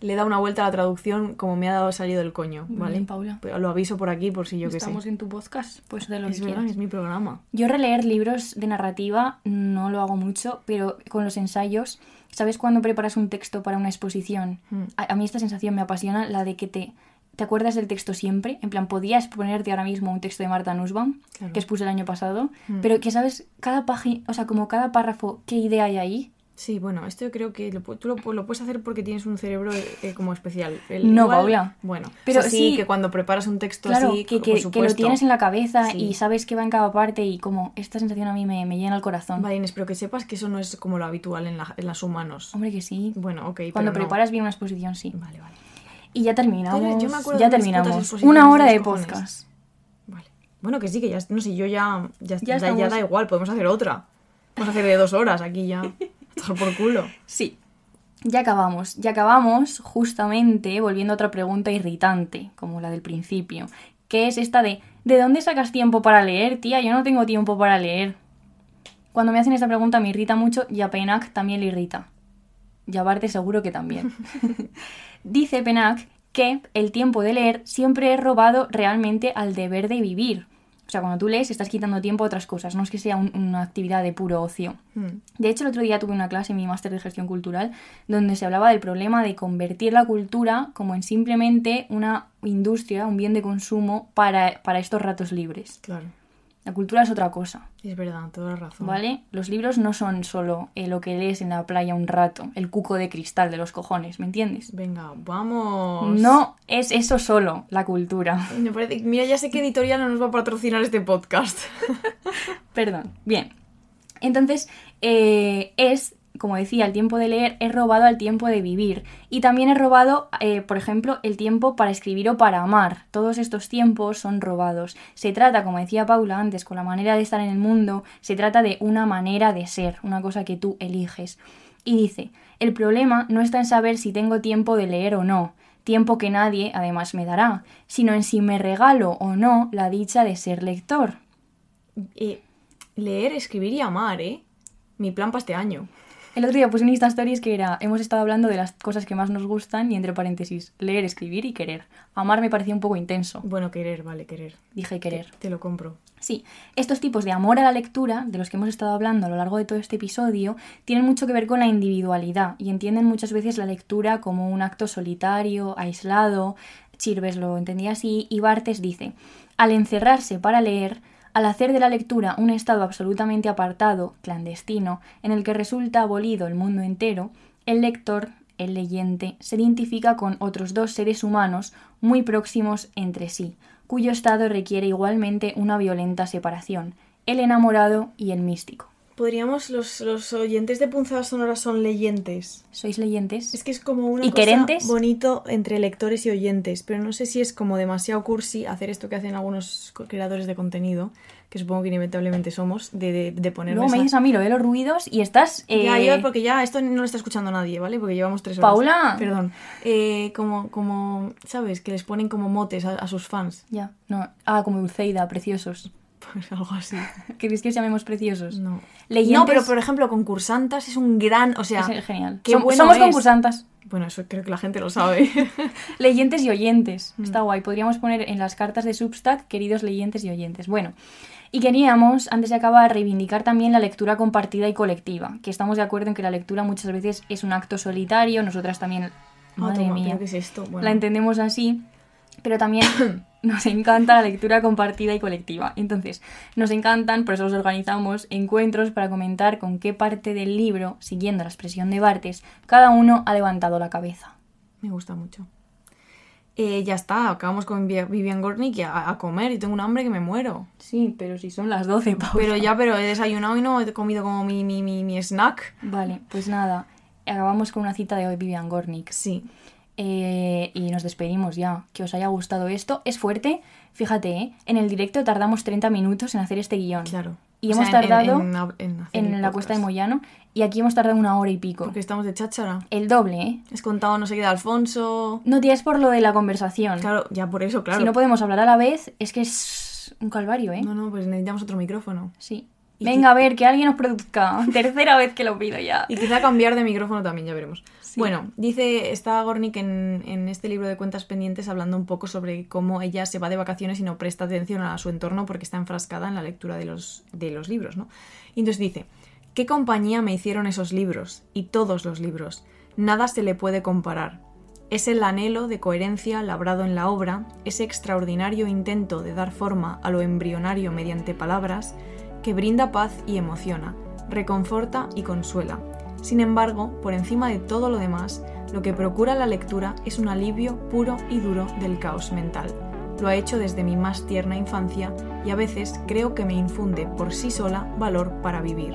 le he dado una vuelta a la traducción como me ha dado salido el coño, ¿vale? bien, Paula. Pero lo aviso por aquí por si yo que Estamos sé. en tu podcast, pues de lo Es que verdad, quieras. es mi programa. Yo releer libros de narrativa no lo hago mucho, pero con los ensayos, ¿sabes cuando preparas un texto para una exposición? Mm. A, a mí esta sensación me apasiona, la de que te, te acuerdas del texto siempre. En plan, podías ponerte ahora mismo un texto de Marta Nussbaum, Claro. que expuse el año pasado, Mm. pero que sabes cada página, o sea, como cada párrafo, qué idea hay ahí. Sí, bueno, esto yo creo que lo, tú lo, pu- lo puedes hacer porque tienes un cerebro eh, como especial. El- No, Paula. Bueno, Pero pero sí, sí- que cuando preparas un texto Claro, así, que, que- que lo tienes en la cabeza Sí. y sabes que va en cada parte y como esta sensación a mí me, me llena el corazón. Vale, Inés, pero que sepas que eso no es como lo habitual en, la- en las humanos. Hombre, que sí. Bueno, ok, Cuando pero no. preparas bien una exposición, sí. Vale, vale. Y ya terminamos. Yo me acuerdo ya de terminamos. Una hora de de podcast. Vale. Bueno, que sí, que ya, no sé, yo ya, ya, Ya da- ya da igual, podemos hacer otra. Podemos hacer de dos horas aquí ya. Por culo. Sí. Ya acabamos. Ya acabamos justamente volviendo a otra pregunta irritante, como la del principio, que es esta de ¿de dónde sacas tiempo para leer, tía? Yo no tengo tiempo para leer. Cuando me hacen esta pregunta me irrita mucho y a Penac también le irrita. Y a Barte seguro que también. Dice Penac que el tiempo de leer siempre es robado realmente al deber de vivir. O sea, cuando tú lees estás quitando tiempo a otras cosas, no es que sea un- una actividad de puro ocio. Hmm. De hecho, el otro día tuve una clase en mi máster de gestión cultural donde se hablaba del problema de convertir la cultura como en simplemente una industria, un bien de consumo para, para estos ratos libres. Claro. La cultura es otra cosa, Es verdad, toda la razón. ¿vale? Los libros no son solo eh, lo que lees en la playa un rato, el cuco de cristal de los cojones, ¿me entiendes? Venga, vamos. No es eso solo, la cultura. Me parece, mira, ya sé que editorial no nos va a patrocinar este podcast. Perdón. Bien. Entonces, eh, es, como decía, el tiempo de leer es robado al tiempo de vivir. Y también es robado, eh, por ejemplo, el tiempo para escribir o para amar. Todos estos tiempos son robados. Se trata, como decía Paula antes, con la manera de estar en el mundo, se trata de una manera de ser, una cosa que tú eliges. Y dice, el problema no está en saber si tengo tiempo de leer o no, tiempo que nadie además me dará, sino en si me regalo o no la dicha de ser lector. Eh, leer, escribir y amar, ¿eh? Mi plan para este año. El otro día puse un Insta Stories que era, hemos estado hablando de las cosas que más nos gustan y entre paréntesis, leer, escribir y querer. Amar me parecía un poco intenso. Bueno, querer, vale, querer. Dije querer. Te, te lo compro. Sí, estos tipos de amor a la lectura, de los que hemos estado hablando a lo largo de todo este episodio, tienen mucho que ver con la individualidad y entienden muchas veces la lectura como un acto solitario, aislado. Chirves lo entendía así y Bartes dice, al encerrarse para leer, al hacer de la lectura un estado absolutamente apartado, clandestino, en el que resulta abolido el mundo entero, el lector, el leyente, se identifica con otros dos seres humanos muy próximos entre sí, cuyo estado requiere igualmente una violenta separación, el enamorado y el místico. Podríamos, los, los oyentes de punzadas sonoras son leyentes. ¿Sois leyentes? Es que es como una ¿Y cosa querentes? bonito entre lectores y oyentes, pero no sé si es como demasiado cursi hacer esto que hacen algunos creadores de contenido, que supongo que inevitablemente somos, de, de, de poner Luego me dices a mí lo de los ruidos y estás... eh, Ya, yo, porque ya esto no lo está escuchando nadie, ¿vale? Porque llevamos tres horas. Paula. Perdón. Eh, como, como, ¿sabes? Que les ponen como motes a, a sus fans. Ya, no. Ah, como Dulceida, preciosos. Algo así. ¿Queréis que os llamemos preciosos? No. Leyentes- No, pero por ejemplo, concursantas es un gran. O sea. Es genial. qué Som- bueno somos es. concursantas. Bueno, eso creo que la gente lo sabe. Leyentes y oyentes. Mm. Está guay. Podríamos poner en las cartas de Substack, queridos leyentes y oyentes. Bueno, y queríamos, antes de acabar, reivindicar también la lectura compartida y colectiva. Que estamos de acuerdo en que la lectura muchas veces es un acto solitario. Nosotras también, Ah, madre toma, mía, ¿pero ¿Qué es esto? Bueno. la entendemos así. Pero también nos encanta la lectura compartida y colectiva. Entonces, nos encantan, por eso os organizamos encuentros para comentar con qué parte del libro, siguiendo la expresión de Bartes, cada uno ha levantado la cabeza. Me gusta mucho. Eh, ya está, acabamos con Vi- Vivian Gornick a, a comer y tengo un hambre que me muero. Sí, pero si son las 12, Paula. Pero ya, pero he desayunado y no he comido como mi, mi, mi, mi snack. Vale, pues nada, acabamos con una cita de hoy Vivian Gornick. Sí. Eh, y nos despedimos ya. Que os haya gustado esto. Es fuerte. Fíjate, ¿eh? en el directo tardamos 30 minutos en hacer este guion. Claro. Y O hemos sea, tardado en, en- en la cuesta de. Moyano. Y aquí hemos tardado una hora y pico. Porque estamos de cháchara. El doble, ¿eh? Has contado no sé qué de Alfonso. No tienes por lo de la conversación. Claro, ya por eso, claro. Si no podemos hablar a la vez, es que es un calvario, ¿eh? no, no, pues necesitamos otro micrófono. Sí. Venga, a ver, que alguien nos produzca. Tercera vez que lo pido ya. Y quizá cambiar de micrófono también, ya veremos. Bueno, dice, está Gornick en, en este libro de cuentas pendientes hablando un poco sobre cómo ella se va de vacaciones y no presta atención a su entorno porque está enfrascada en la lectura de los, de los libros, ¿no? Y entonces dice, ¿qué compañía me hicieron esos libros? Y todos los libros. Nada se le puede comparar. Es el anhelo de coherencia labrado en la obra, ese extraordinario intento de dar forma a lo embrionario mediante palabras, que brinda paz y emociona, reconforta y consuela. Sin embargo, por encima de todo lo demás, lo que procura la lectura es un alivio puro y duro del caos mental. Lo ha hecho desde mi más tierna infancia y a veces creo que me infunde por sí sola valor para vivir.